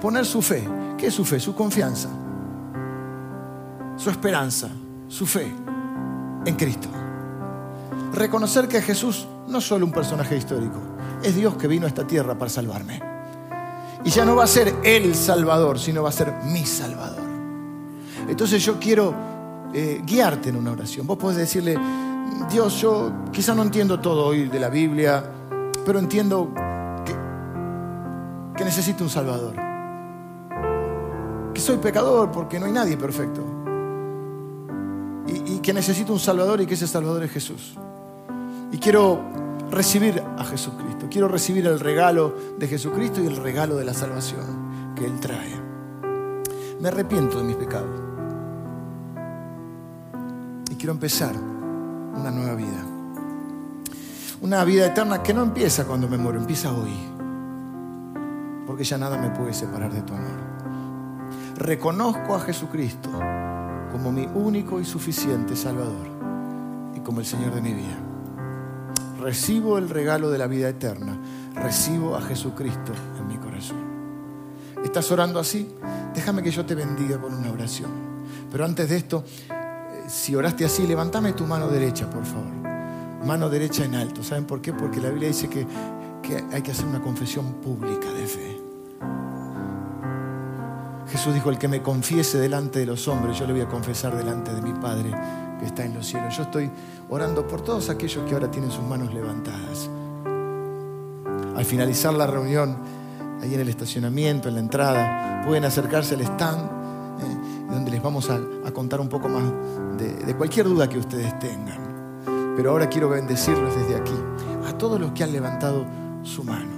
poner su fe. ¿Qué es su fe? Su confianza. Su esperanza. Su fe en Cristo. Reconocer que Jesús no es solo un personaje histórico, es Dios que vino a esta tierra para salvarme. Y ya no va a ser el Salvador, sino va a ser mi Salvador. Entonces yo quiero eh, guiarte en una oración. Vos podés decirle, Dios, yo quizá no entiendo todo hoy de la Biblia, pero entiendo que, que necesito un Salvador. Que soy pecador porque no hay nadie perfecto. Y, y que necesito un Salvador y que ese Salvador es Jesús. Y quiero recibir a Jesucristo. Quiero recibir el regalo de Jesucristo y el regalo de la salvación que Él trae. Me arrepiento de mis pecados. Y quiero empezar una nueva vida. Una vida eterna que no empieza cuando me muero, empieza hoy. Porque ya nada me puede separar de tu amor. Reconozco a Jesucristo como mi único y suficiente Salvador y como el Señor de mi vida recibo el regalo de la vida eterna, recibo a Jesucristo en mi corazón. ¿Estás orando así? Déjame que yo te bendiga con una oración. Pero antes de esto, eh, si oraste así, levántame tu mano derecha, por favor. Mano derecha en alto. ¿Saben por qué? Porque la Biblia dice que, que hay que hacer una confesión pública de fe. Jesús dijo, el que me confiese delante de los hombres, yo le voy a confesar delante de mi Padre que está en los cielos. Yo estoy orando por todos aquellos que ahora tienen sus manos levantadas. Al finalizar la reunión, ahí en el estacionamiento, en la entrada, pueden acercarse al stand, eh, donde les vamos a, contar un poco más de, cualquier duda que ustedes tengan. Pero ahora quiero bendecirlos desde aquí, a todos los que han levantado su mano.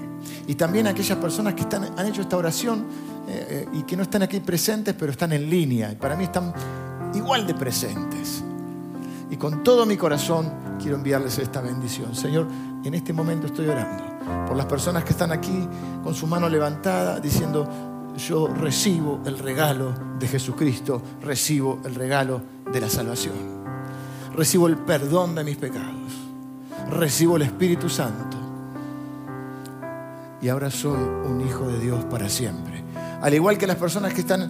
Y también a aquellas personas que han hecho esta oración eh, eh, y que no están aquí presentes, pero están en línea. Y para mí están igual de presentes. Y con todo mi corazón quiero enviarles esta bendición. Señor, en este momento estoy orando por las personas que están aquí con su mano levantada diciendo, yo recibo el regalo de Jesucristo, recibo el regalo de la salvación, recibo el perdón de mis pecados, recibo el Espíritu Santo y ahora soy un hijo de Dios para siempre. Al igual que las personas que están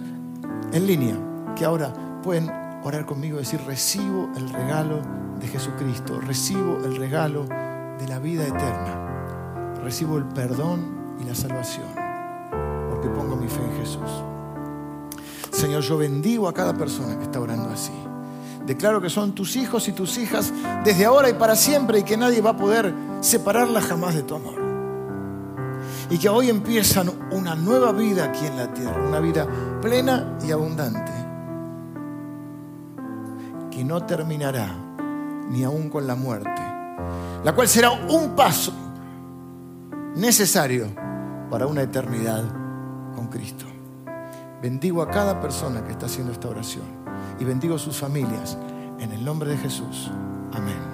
en línea, que ahora pueden orar conmigo y decir, recibo el regalo de Jesucristo, recibo el regalo de la vida eterna, recibo el perdón y la salvación, porque pongo mi fe en Jesús. Señor, yo bendigo a cada persona que está orando así. Declaro que son tus hijos y tus hijas desde ahora y para siempre y que nadie va a poder separarlas jamás de tu amor. Y que hoy empiezan una nueva vida aquí en la tierra, una vida plena y abundante que no terminará ni aún con la muerte, la cual será un paso necesario para una eternidad con Cristo. Bendigo a cada persona que está haciendo esta oración y bendigo a sus familias en el nombre de Jesús. Amén.